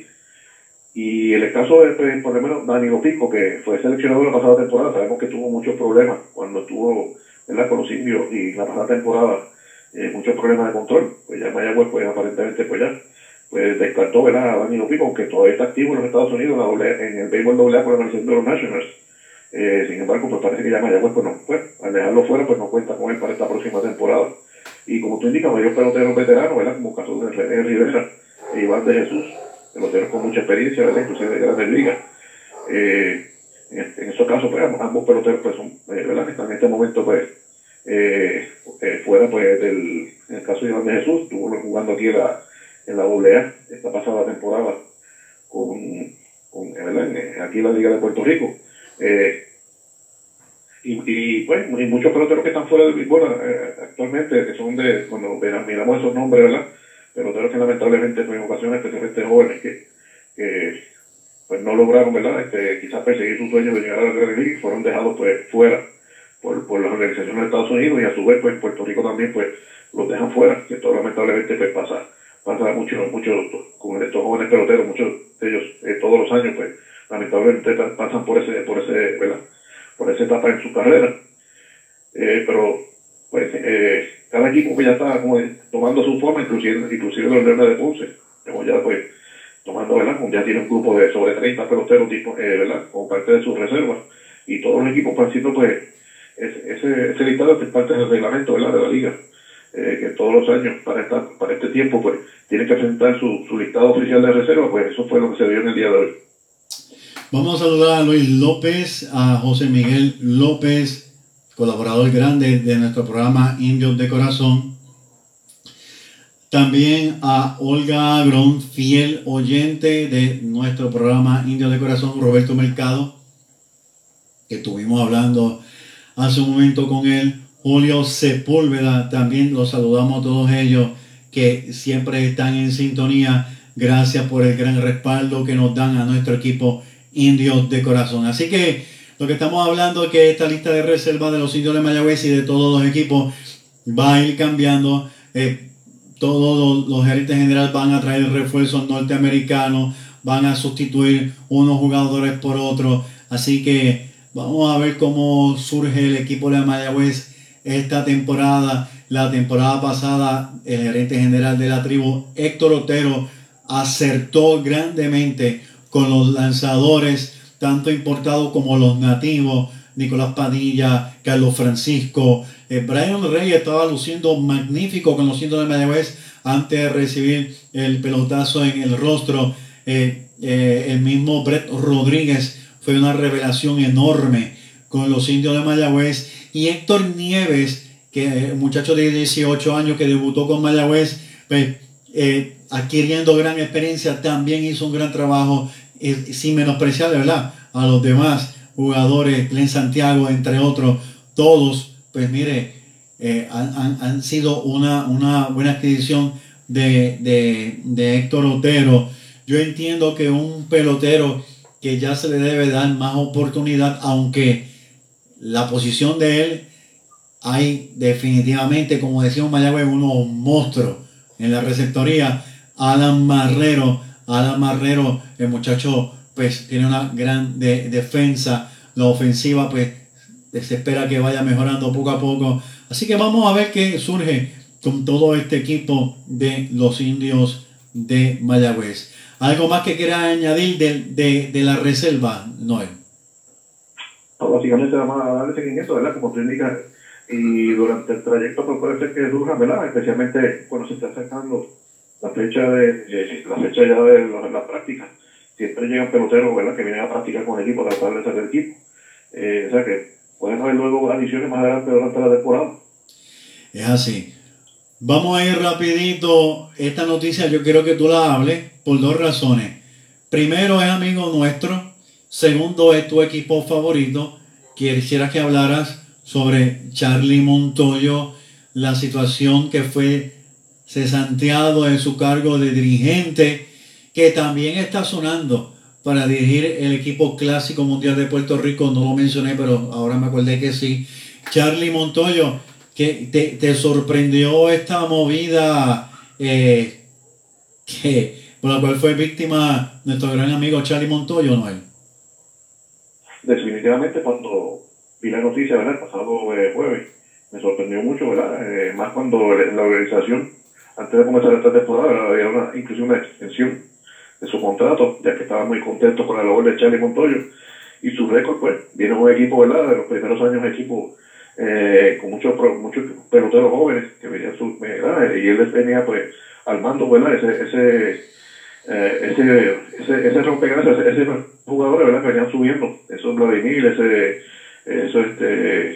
Y en el caso de, pues, por lo menos, Danilo Pico, que fue seleccionado la pasada temporada, sabemos que tuvo muchos problemas cuando estuvo ¿verdad? con los indios y la pasada temporada, eh, muchos problemas de control. Pues ya Mayagüez, pues aparentemente, pues ya pues descartó ¿verdad? a Danilo Pico, aunque todavía está activo en los Estados Unidos en, el béisbol doble por la organización de los Nationals. Eh, sin embargo, pues parece que ya Mayagüez, pues no, pues, al dejarlo fuera, pues no cuenta con él para esta próxima temporada. Y como tú indicas, varios peloteros veteranos, ¿verdad? Como caso de René Rivera e Iván de Jesús, peloteros con mucha experiencia, ¿verdad? Inclusive de grandes ligas. Eh, en, en, esos casos, pues ambos peloteros, pues son, ¿verdad? Que están en este momento, pues, eh, eh, fuera, pues, del, en el caso de Iván de Jesús, estuvo jugando aquí en la, en la AA esta pasada temporada con, con ¿verdad? En, aquí en la Liga de Puerto Rico. Eh, y, y, pues, y muchos peloteros que están fuera del béisbol eh, actualmente, que son de, cuando miramos esos nombres, ¿verdad? Peloteros que lamentablemente, pues, en ocasiones, especialmente jóvenes, que, que pues no lograron, ¿verdad? Este, quizás perseguir su sueño de llegar a la Gran Liga y fueron dejados, pues, fuera por, por las organizaciones de Estados Unidos y a su vez, pues, Puerto Rico también, pues, los dejan fuera, que esto lamentablemente, pues, pasa, pasa mucho, mucho, con estos jóvenes peloteros, muchos de ellos, eh, todos los años, pues, lamentablemente pasan por ese, por ese, ¿verdad? por esa etapa en su carrera. Eh, pero pues eh, cada equipo que ya está como tomando su forma, inclusive, inclusive los Leones de Ponce, como ya pues tomando, ¿verdad? Ya tiene un grupo de sobre 30 peloteros tipo, eh, ¿verdad? Como parte de sus reservas. Y todos los equipos siendo pues ese, ese, listado es parte del reglamento ¿verdad? de la liga. Eh, que todos los años para esta, para este tiempo pues tiene que presentar su, su listado oficial de reserva, pues eso fue lo que se dio en el día de hoy. Vamos a saludar a Luis López, a José Miguel López, colaborador grande de nuestro programa Indios de Corazón. También a Olga Agrón, fiel oyente de nuestro programa Indios de Corazón, Roberto Mercado, que estuvimos hablando hace un momento con él. Julio Sepúlveda, también los saludamos a todos ellos que siempre están en sintonía. Gracias por el gran respaldo que nos dan a nuestro equipo indios de corazón. Así que lo que estamos hablando es que esta lista de reserva de los indios de Mayagüez y de todos los equipos va a ir cambiando. Eh, todos los, gerentes generales van a traer refuerzos norteamericanos, van a sustituir unos jugadores por otros. Así que vamos a ver cómo surge el equipo de Mayagüez esta temporada. La temporada pasada, el gerente general de la tribu, Héctor Otero, acertó grandemente con los lanzadores, tanto importados como los nativos, Nicolás Padilla, Carlos Francisco. Eh, Brian Rey estaba luciendo magnífico con los cientos de Mayagüez antes de recibir el pelotazo en el rostro. Eh, eh, el mismo Brett Rodríguez fue una revelación enorme con los indios de Mayagüez. Y Héctor Nieves, que un muchacho de 18 años que debutó con Mayagüez, pues, adquiriendo gran experiencia, también hizo un gran trabajo, eh, sin menospreciar de verdad a los demás jugadores, Glenn Santiago, entre otros, todos, pues mire, eh, han, han, sido una, una buena adquisición de, de, de Héctor Otero. Yo entiendo que un pelotero que ya se le debe dar más oportunidad, aunque la posición de él hay definitivamente, como decíamos Mayagüez, unos monstruos en la receptoría. Alan Marrero, Alan Marrero, el muchacho pues tiene una gran de, defensa, la ofensiva pues se espera que vaya mejorando poco a poco. Así que vamos a ver qué surge con todo este equipo de los indios de Mayagüez. ¿Algo más que quiera añadir de, de, de la reserva, Noel? No, básicamente vamos a darle seguimiento, ¿verdad? Como tú indicas, y durante el trayecto pues puede ser que surja, ¿verdad? Especialmente cuando se está acercando la fecha de, la fecha ya de la, la práctica. Siempre llegan peloteros, ¿verdad? Que vienen a practicar con el equipo, a tratar de el equipo. Eh, o sea que pueden haber luego adiciones más adelante durante la temporada. Es así. Vamos a ir rapidito. Esta noticia yo quiero que tú la hables por dos razones. primero es amigo nuestro, segundo es tu equipo favorito. Quisiera que hablaras sobre Charlie Montoyo, la situación que fue cesanteado en su cargo de dirigente, que también está sonando para dirigir el equipo clásico mundial de Puerto Rico. No lo mencioné, pero ahora me acordé que sí. Charlie Montoyo, que te, te sorprendió esta movida eh, que, por la cual fue víctima nuestro gran amigo Charlie Montoyo, Noel. definitivamente cuando vi la noticia, ¿verdad? El pasado eh, jueves, me sorprendió mucho, ¿verdad? Eh, más cuando la organización, antes de comenzar esta temporada, ¿verdad? había una, inclusive una extensión de su contrato, ya que estaba muy contento con la labor de Charlie Montoyo y su récord, pues, viene un equipo, ¿verdad? De los primeros años, equipo eh, con muchos muchos peloteros jóvenes que venían su, ¿verdad? Y él tenía, pues, al mando, ¿verdad? Ese, ese, eh, ese, ese, ese rompecabezas, ese, ese jugadores, ¿verdad? Que venían subiendo, esos Vladimir, ese, eso, este,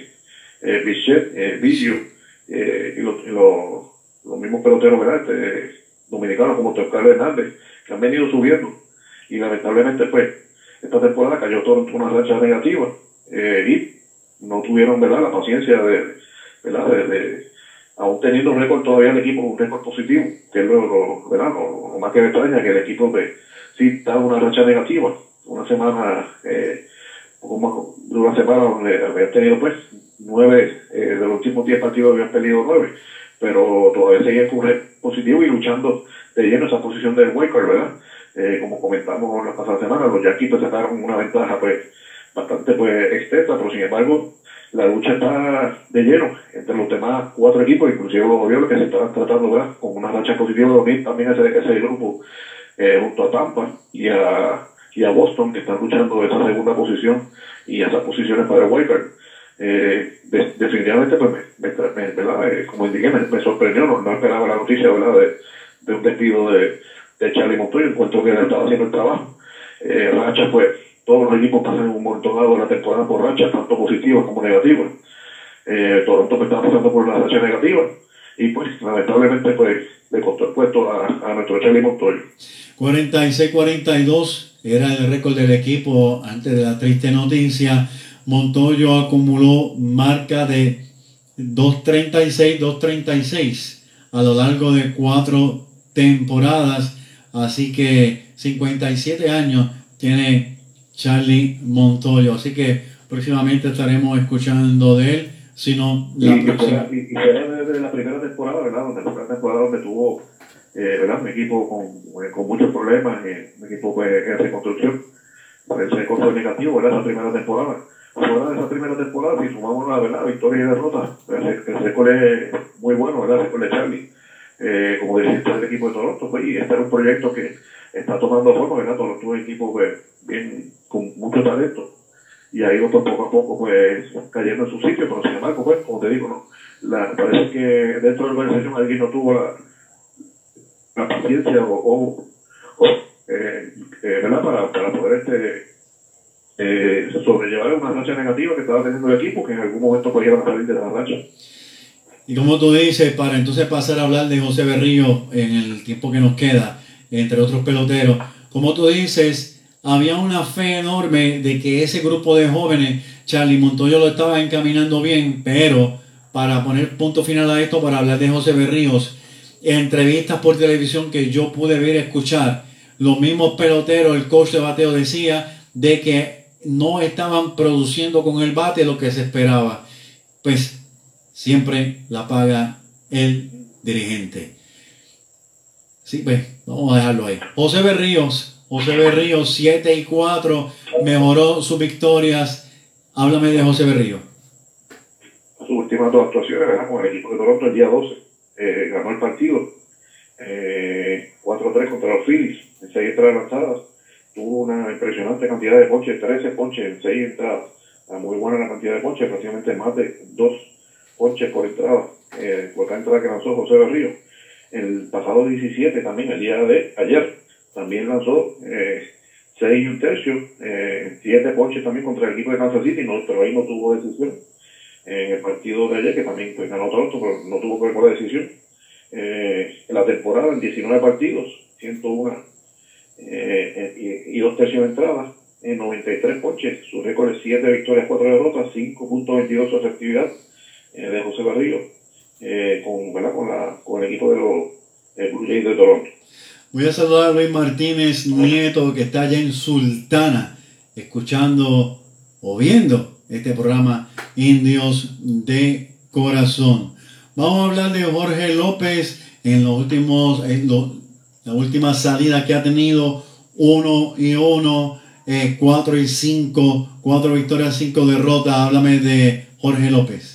eh, Bichet, eh, Vicio, eh, y, los, y los, los mismos peloteros, ¿verdad? Este, dominicanos como Toscar Hernández, que han venido subiendo. Y lamentablemente, pues, esta temporada cayó todo en una racha negativa eh, y no tuvieron, ¿verdad?, la paciencia de, ¿verdad?, de- aún teniendo un récord todavía el equipo, un récord positivo, que es lo, lo- lo, lo más que me extraña, que el equipo pues, sí está en una racha negativa. Una semana, eh, poco más de una semana donde habían tenido, pues, nueve, eh, de los últimos diez partidos habían perdido nueve, pero todavía seguían con un récord positivo y luchando de lleno esa posición del wildcard, ¿verdad? Eh, como comentamos la pasada semana, los Yankees pues, sacaron una ventaja pues bastante pues extensa, pero sin embargo la lucha está de lleno entre los demás cuatro equipos, inclusive los Orioles que se están tratando ¿verdad? con una racha positiva de también ese, ese grupo eh, junto a Tampa y a, y a Boston que están luchando esa segunda posición y esas posiciones para el wildcard. Eh, de- definitivamente pues me, me, me-. Eh, como indiqué me, sorprendió, no, no esperaba la noticia ¿verdad? De, de un despido de, de Charlie Montoya, encuentro que estaba haciendo el trabajo. Eh, racha, pues, todos los equipos pasan un montón de la temporada por rachas, tanto positivas como negativas. Eh, Toronto pues, estaba pasando por una racha negativa y pues lamentablemente pues le costó el puesto a, a nuestro Charlie Montoya. 46-42 era el récord del equipo antes de la triste noticia. Montoyo acumuló marca de 236-236 a lo largo de cuatro temporadas. Así que 57 años tiene Charlie Montoyo. Así que próximamente estaremos escuchando de él. Sino la y, próxima. y- y desde la primera temporada, ¿verdad? Donde fue una temporada donde tuvo, eh, ¿verdad? Un equipo con, eh, con muchos problemas, eh, un equipo pues, en reconstrucción. Parece que fue negativo, ¿verdad? Esa primera temporada. Fuera de esa primera temporada, si sumamos la verdad, victoria y derrota, el, el récord es muy bueno, ¿verdad? El récord de Charlie. Eh, como decía el equipo de Toronto, pues, y este era un proyecto que está tomando forma, ¿verdad? Toronto es un equipo pues, bien, con mucho talento y ha ido pues, poco a poco pues cayendo en su sitio, pero sin embargo, pues, como te digo, ¿no? La, parece que dentro de la organización alguien no tuvo la, la paciencia o, o, o, eh, eh, ¿verdad? Para, para poder este, eh, sobrellevar una racha negativa que estaba teniendo el equipo, que en algún momento pues iban a salir de la racha. Y como tú dices, para entonces pasar a hablar de José Berrío en el tiempo que nos queda, entre otros peloteros, como tú dices, había una fe enorme de que ese grupo de jóvenes, Charlie Montoyo lo estaba encaminando bien, pero para poner punto final a esto, para hablar de José Berríos, entrevistas por televisión que yo pude ver y escuchar, los mismos peloteros, el coach de bateo decía de que no estaban produciendo con el bate lo que se esperaba. Pues siempre la paga el dirigente. Sí, pues, vamos a dejarlo ahí. José Berríos, José Berríos, 7 y 4, mejoró sus victorias. Háblame de José Berríos. sus últimas dos actuaciones, ¿verdad? Con el equipo de Toronto el día 12, eh, ganó el partido eh, 4-3 contra los Phillies en 6 entradas lanzadas. Tuvo una impresionante cantidad de ponches, 13 ponches en 6 entradas. Muy buena la cantidad de ponches, prácticamente más de 2 ponches por entrada, eh, por cada entrada que lanzó José Berrío. El pasado 17 también, el día de ayer, también lanzó eh, 6 y un tercio, eh, 7 ponches también contra el equipo de Kansas City, no, pero ahí no tuvo decisión en el partido de ayer, que también pues, ganó Toronto, pero no tuvo que la decisión. Eh, en la temporada, en 19 partidos, 101 eh, y, y dos tercios de entrada en 93 ponches. Su récord es 7 victorias, 4 derrotas, 5.22 su efectividad eh, de José Barrillo eh, con. Con, la, con el equipo de los eh, Blue Jays de Toronto. Voy a saludar a Luis Martínez Nieto, que está allá en Sultana, escuchando o viendo este programa Indios de Corazón. Vamos a hablar de Jorge López en los últimos, en lo- la última salida que ha tenido, uno y uno, eh, cuatro y cinco, cuatro victorias, cinco derrotas. Háblame de Jorge López.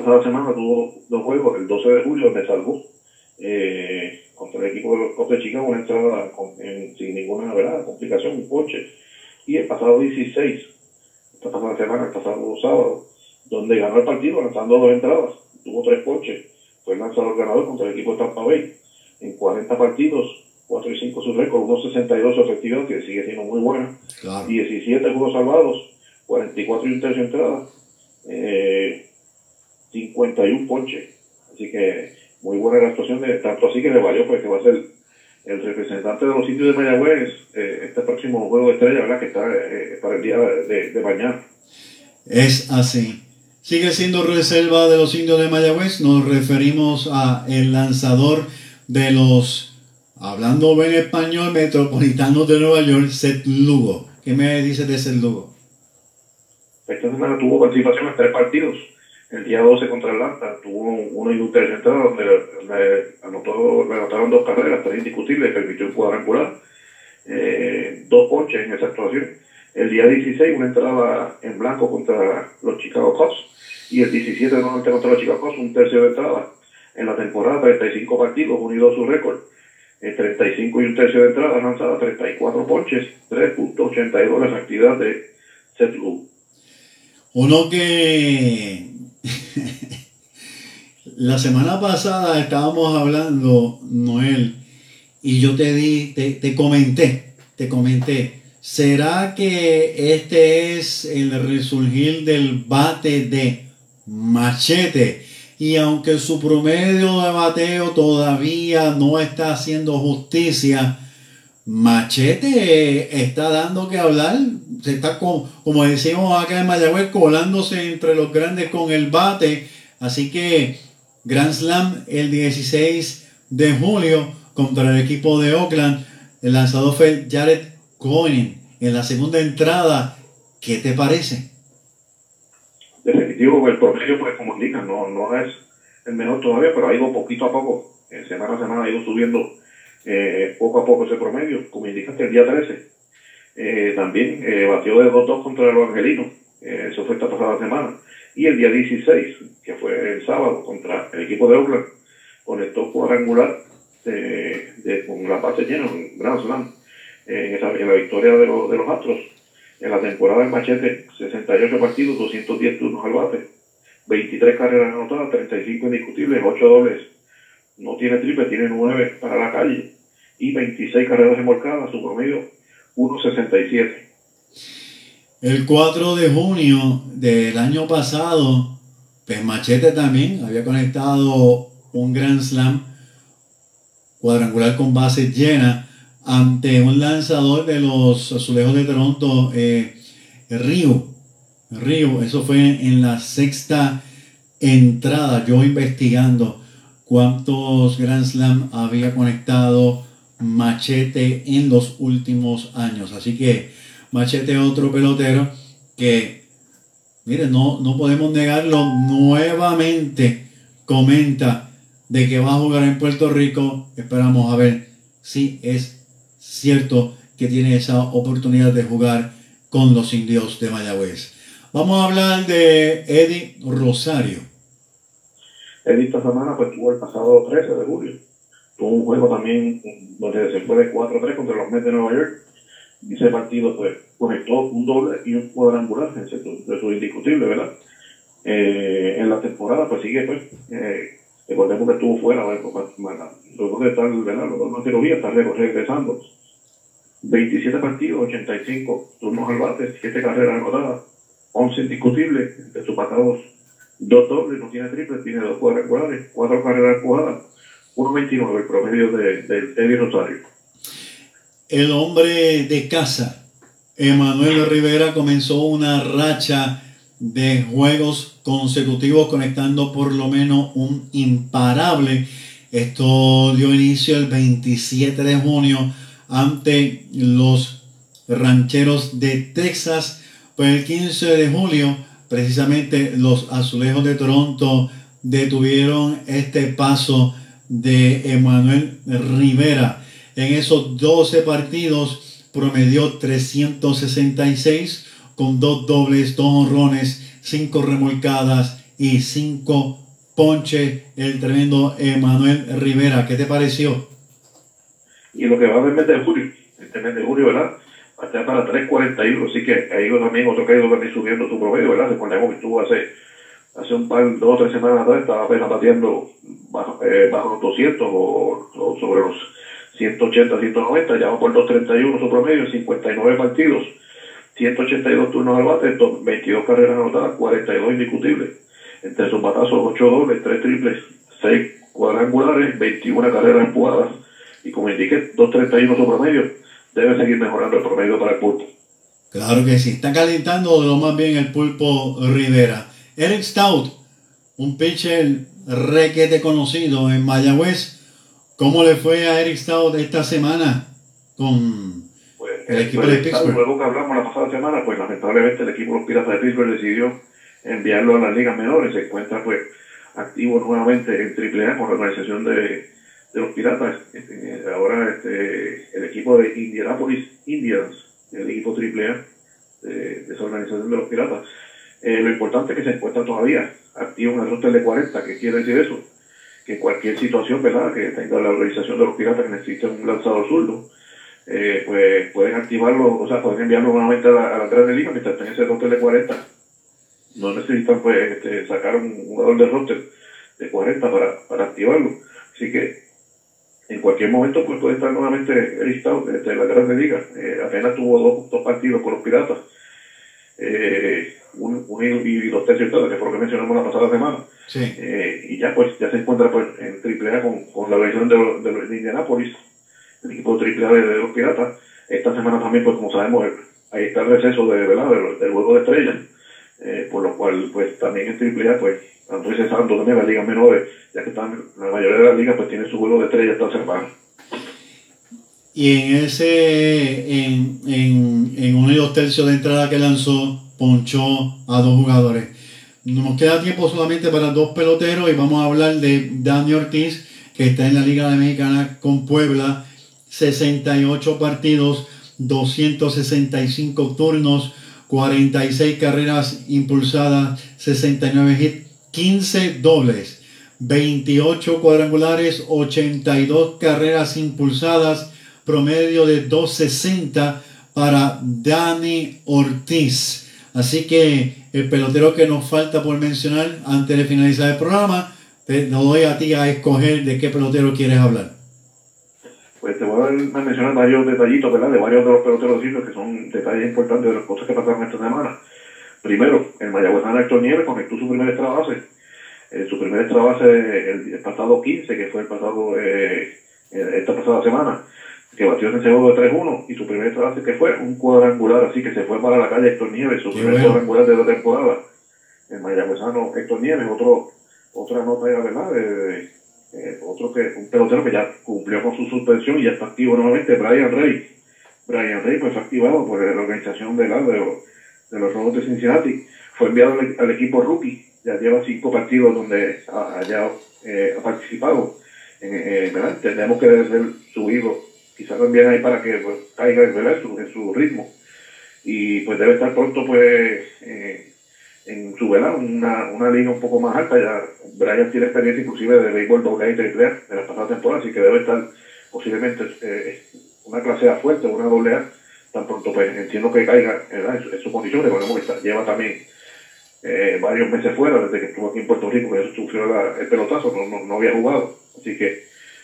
Pasada semana tuvo dos juegos, el 12 de julio me salvó eh, contra el equipo de los Cubs de Chicago, una entrada con- en- sin ninguna ¿verdad? complicación, un coche. Y el pasado 16, esta pasada semana, el pasado sábado, donde ganó el partido lanzando dos entradas, tuvo tres coches, fue el lanzador ganador contra el equipo de Tampa Bay. En 40 partidos, 4 y 5 su récord, 1.62 su efectividad, que sigue siendo muy buena. Claro. 17 juegos salvados, 44 y un tercio entrada, eh, 51 ponches. Así que muy buena la actuación, de, tanto así que le valió pues que va a ser el representante de los sitios de Mayagüez eh, este próximo juego de estrella, ¿verdad? Que está eh, para el día de, de mañana. Es así. Sigue siendo reserva de los indios de Mayagüez. Nos referimos a el lanzador de los, hablando en español, metropolitanos de Nueva York, Seth Lugo. ¿Qué me dices de Seth Lugo? Esta semana tuvo participación en tres partidos. El día 12 contra Atlanta tuvo un- uno entrada donde le, anotó, le anotaron dos carreras, tres indiscutibles, permitió un cuadrangular, eh, dos ponches en esa actuación. El día 16 una entrada en blanco contra los Chicago Cubs y el 17 nuevamente contra los Chicago Cubs un tercio de entrada. En la temporada 35 partidos, unido a su récord. Eh, 35 y un tercio de entrada lanzada, 34 ponches, 3.82 la efectividad de Seth. Uno que [LAUGHS] la semana pasada estábamos hablando, Noel, y yo te di, te, te comenté, te comenté, ¿será que este es el resurgir del bate de Machete? Y aunque su promedio de bateo todavía no está haciendo justicia, Machete está dando que hablar, se está como, como decimos acá en Mayagüez, colándose entre los grandes con el bate. Así que Grand Slam el 16 de julio contra el equipo de Oakland. El lanzador fue Jared Cohen en la segunda entrada. ¿Qué te parece? definitivo el promedio pues como indican no, no es el mejor todavía pero ha ido poquito a poco eh, semana a semana ha ido subiendo eh, poco a poco ese promedio como indicaste el día 13 eh, también eh, batió de 2-2 contra los angelinos. Eh, eso fue esta pasada semana. Y el día 16 que fue el sábado contra el equipo de Oakland conectó cuadrangular de, de- con la base llena en Grand Slam eh, en, esa- en la victoria de, los Astros. En la temporada del Machete, 68 partidos, 210 turnos al bate, 23 carreras anotadas, 35 indiscutibles, 8 dobles. No tiene triple, tiene 9 para la calle. Y 26 carreras remolcadas, su promedio 1.67. El 4 de junio del año pasado, pues Machete también había conectado un Grand Slam cuadrangular con base llena ante un lanzador de los azulejos de Toronto, eh, Río. Río, eso fue en la sexta entrada. Yo investigando cuántos Grand Slam había conectado Machete en los últimos años. Así que Machete otro pelotero que, miren, no, no podemos negarlo, nuevamente comenta de que va a jugar en Puerto Rico. Esperamos a ver si es cierto que tiene esa oportunidad de jugar con los indios de Mayagüez. Vamos a hablar de Eddie Rosario. Él esta semana pues el pasado 13 de julio. Tuvo un juego también donde se fue de 4-3 contra los Mets de Nueva York. Y ese partido pues conectó un doble y un cuadrangular, eso es indiscutible, ¿verdad? Eh, en la temporada pues sigue pues, eh, recordemos que estuvo fuera, ¿verdad? luego de estar, ¿verdad? Luego de una cirugía, está re- regresando. 27 partidos, 85 turnos al bate, 7 carreras anotadas, 11 indiscutibles, de sus patados dos dobles, no tiene triple, tiene dos cuadrangulares, cuatro carreras jugadas, 1.29 el promedio de, de Eddie Rosario. el hombre de casa, Emanuel Rivera, comenzó una racha de juegos consecutivos conectando por lo menos un imparable. Esto dio inicio el 27 de junio ante los rancheros de Texas. Pues el 15 de julio, precisamente los azulejos de Toronto detuvieron este paso de Emanuel Rivera. En esos 12 partidos promedió 366 con dos dobles, dos honrones, cinco remolcadas y cinco ponches. El tremendo Emanuel Rivera. ¿Qué te pareció? Y lo que va del mes de julio, este mes de julio, ¿verdad? Hasta para 3.41, así que ahí también otro ido también subiendo su promedio, ¿verdad? Recordemos que estuvo hace, hace un par, dos o tres semanas atrás, estaba apenas bateando bajo, eh, bajo los 200 o, sobre los 180, 190, ya va por 231 su promedio, en 59 partidos, 182 turnos al bate, 22 carreras anotadas, 42 indiscutibles. Entre sus batazos, 8 dobles, 3 triples, 6 cuadrangulares, 21 carreras empujadas. Y como indiqué, 231 su promedio, debe seguir mejorando el promedio para el pulpo. Claro que sí, está calentando de lo más bien el pulpo Rivera. Eric Stout, un pitcher requete conocido en Mayagüez. ¿Cómo le fue a Eric Stout esta semana con Pues, El equipo de Pittsburgh. Luego que hablamos la pasada semana, pues lamentablemente el equipo de los Piratas de Pittsburgh decidió enviarlo a las ligas menores. Se encuentra pues activo nuevamente en AAA con la organización de, de los Piratas. Este, ahora este, el equipo de Indianapolis Indians, el equipo AAA de, de esa organización de los Piratas. Eh, lo importante es que se encuentra todavía activo en el roster de 40. ¿Qué quiere decir eso? Que cualquier situación, ¿verdad? Que tenga la organización de los Piratas que necesite un lanzador zurdo, eh, pues pueden activarlo, o sea, pueden enviarlo nuevamente a la, a la grandes ligas mientras estén en ese roster de 40. No necesitan pues este, sacar un jugador de roster de 40 para, para activarlo. Así que en cualquier momento pues puede estar nuevamente listado desde la grandes ligas. Eh, apenas tuvo dos, dos partidos con los piratas. Un, un y dos tercios que fue lo que mencionamos la pasada semana. Sí. Eh, y ya pues ya se encuentra pues en AAA con, con la organización de, los- de, de Indianapolis, el equipo de AAA de, de los Piratas. Esta semana también pues como sabemos eh, ahí está el receso de, ¿verdad? del, del juego de estrellas, eh, por lo cual pues también en AAA pues están recesando también las ligas menores, ya que están, la mayoría de las ligas pues tiene su juego de estrellas esta semana. Y en ese, en, en, en uno tercios de entrada que lanzó, ponchó a dos jugadores. Nos queda tiempo solamente para dos peloteros y vamos a hablar de Dani Ortiz, que está en la Liga Mexicana con Puebla, 68 partidos, 265 turnos, 46 carreras impulsadas, 69 hits, 15 dobles, 28 cuadrangulares, 82 carreras impulsadas, promedio de 260 para Dani Ortiz. Así que el pelotero que nos falta por mencionar antes de finalizar el programa, te doy a ti a escoger de qué pelotero quieres hablar. Pues te voy a, mencionar varios detallitos, ¿verdad? De varios de los peloteros que son detalles importantes de las cosas que pasaron esta semana. Primero, el mayagüezano Héctor Nieves conectó su primer extra base. Eh, su primer extra base el, el pasado 15, que fue el pasado, eh, eh, esta pasada semana, que batió en ese juego de 3-1, y su primer base que fue un cuadrangular, así que se fue para la calle Héctor Nieves, su primer cuadrangular de la temporada. El mayagüezano Héctor Nieves, otro, otra nota ya, ¿verdad? Eh, otro que, un pelotero que ya cumplió con su suspensión y ya está activo nuevamente, Brian Rey. Brian Rey pues fue activado por la organización de, la, de, los, de los Rojos de Cincinnati. Fue enviado al, al equipo rookie. Ya lleva cinco partidos donde ha, haya, eh, ha participado. En, eh, ¿verdad? Entendemos que debe ser subido. Quizás lo envíen ahí para que pues, caiga. En, su, en su ritmo. Y pues debe estar pronto pues eh, en su ¿verdad? Una, una liga un poco más alta. Ya Brian tiene experiencia inclusive de béisbol doble y triple A de la pasada temporada, así que debe estar posiblemente eh, una clase A fuerte, una doble A, tan pronto pues entiendo que caiga ¿verdad? En, su, condición, recordemos que lleva también eh, varios meses fuera desde que estuvo aquí en Puerto Rico, que sufrió el pelotazo, no, no, no había jugado, así que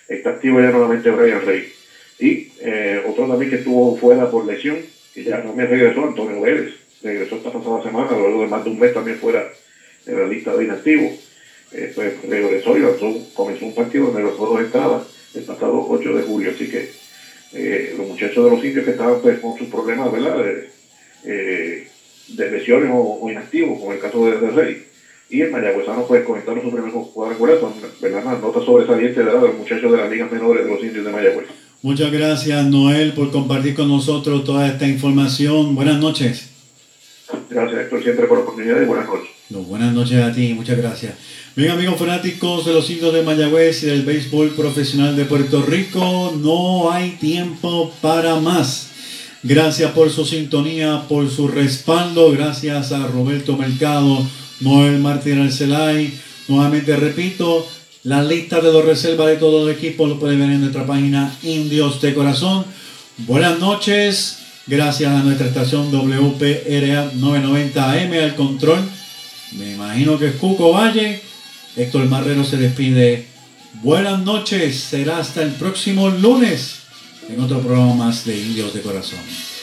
está activo ya nuevamente Brian Rey. Y eh, otro también que estuvo fuera por lesión, que ya no me regresó, Antonio Vélez, regresó esta pasada semana, luego de más de un mes también fuera de la lista de inactivos. Eh, pues regresó y lanzó, comenzó un partido donde los dos entradas el pasado 8 de julio, así que eh, los muchachos de los indios que estaban pues, con sus problemas, ¿verdad? De, eh, de lesiones o, inactivos, como el caso de, de Rey. Y el Mayagüezano pues comentaron su primer cuadrangular, ¿verdad? Las notas sobresalientes de los muchachos de las ligas menores de los indios de Mayagüez. Muchas gracias Noel por compartir con nosotros toda esta información. Buenas noches. Gracias Héctor siempre por la oportunidad y buenas noches. No, buenas noches a ti, muchas gracias. Bien amigos fanáticos de los indios de Mayagüez y del béisbol profesional de Puerto Rico, no hay tiempo para más. Gracias por su sintonía, por su respaldo. Gracias a Roberto Mercado, Noel Martín Arcelay. Nuevamente repito, la lista de los reservas de todos los equipos lo pueden ver en nuestra página Indios de Corazón. Buenas noches. Gracias a nuestra estación WPRA 990 AM al control. Me imagino que es Cuco Valle. Héctor Marrero se despide. Buenas noches. Será hasta el próximo lunes en otro programa más de Indios de Corazón.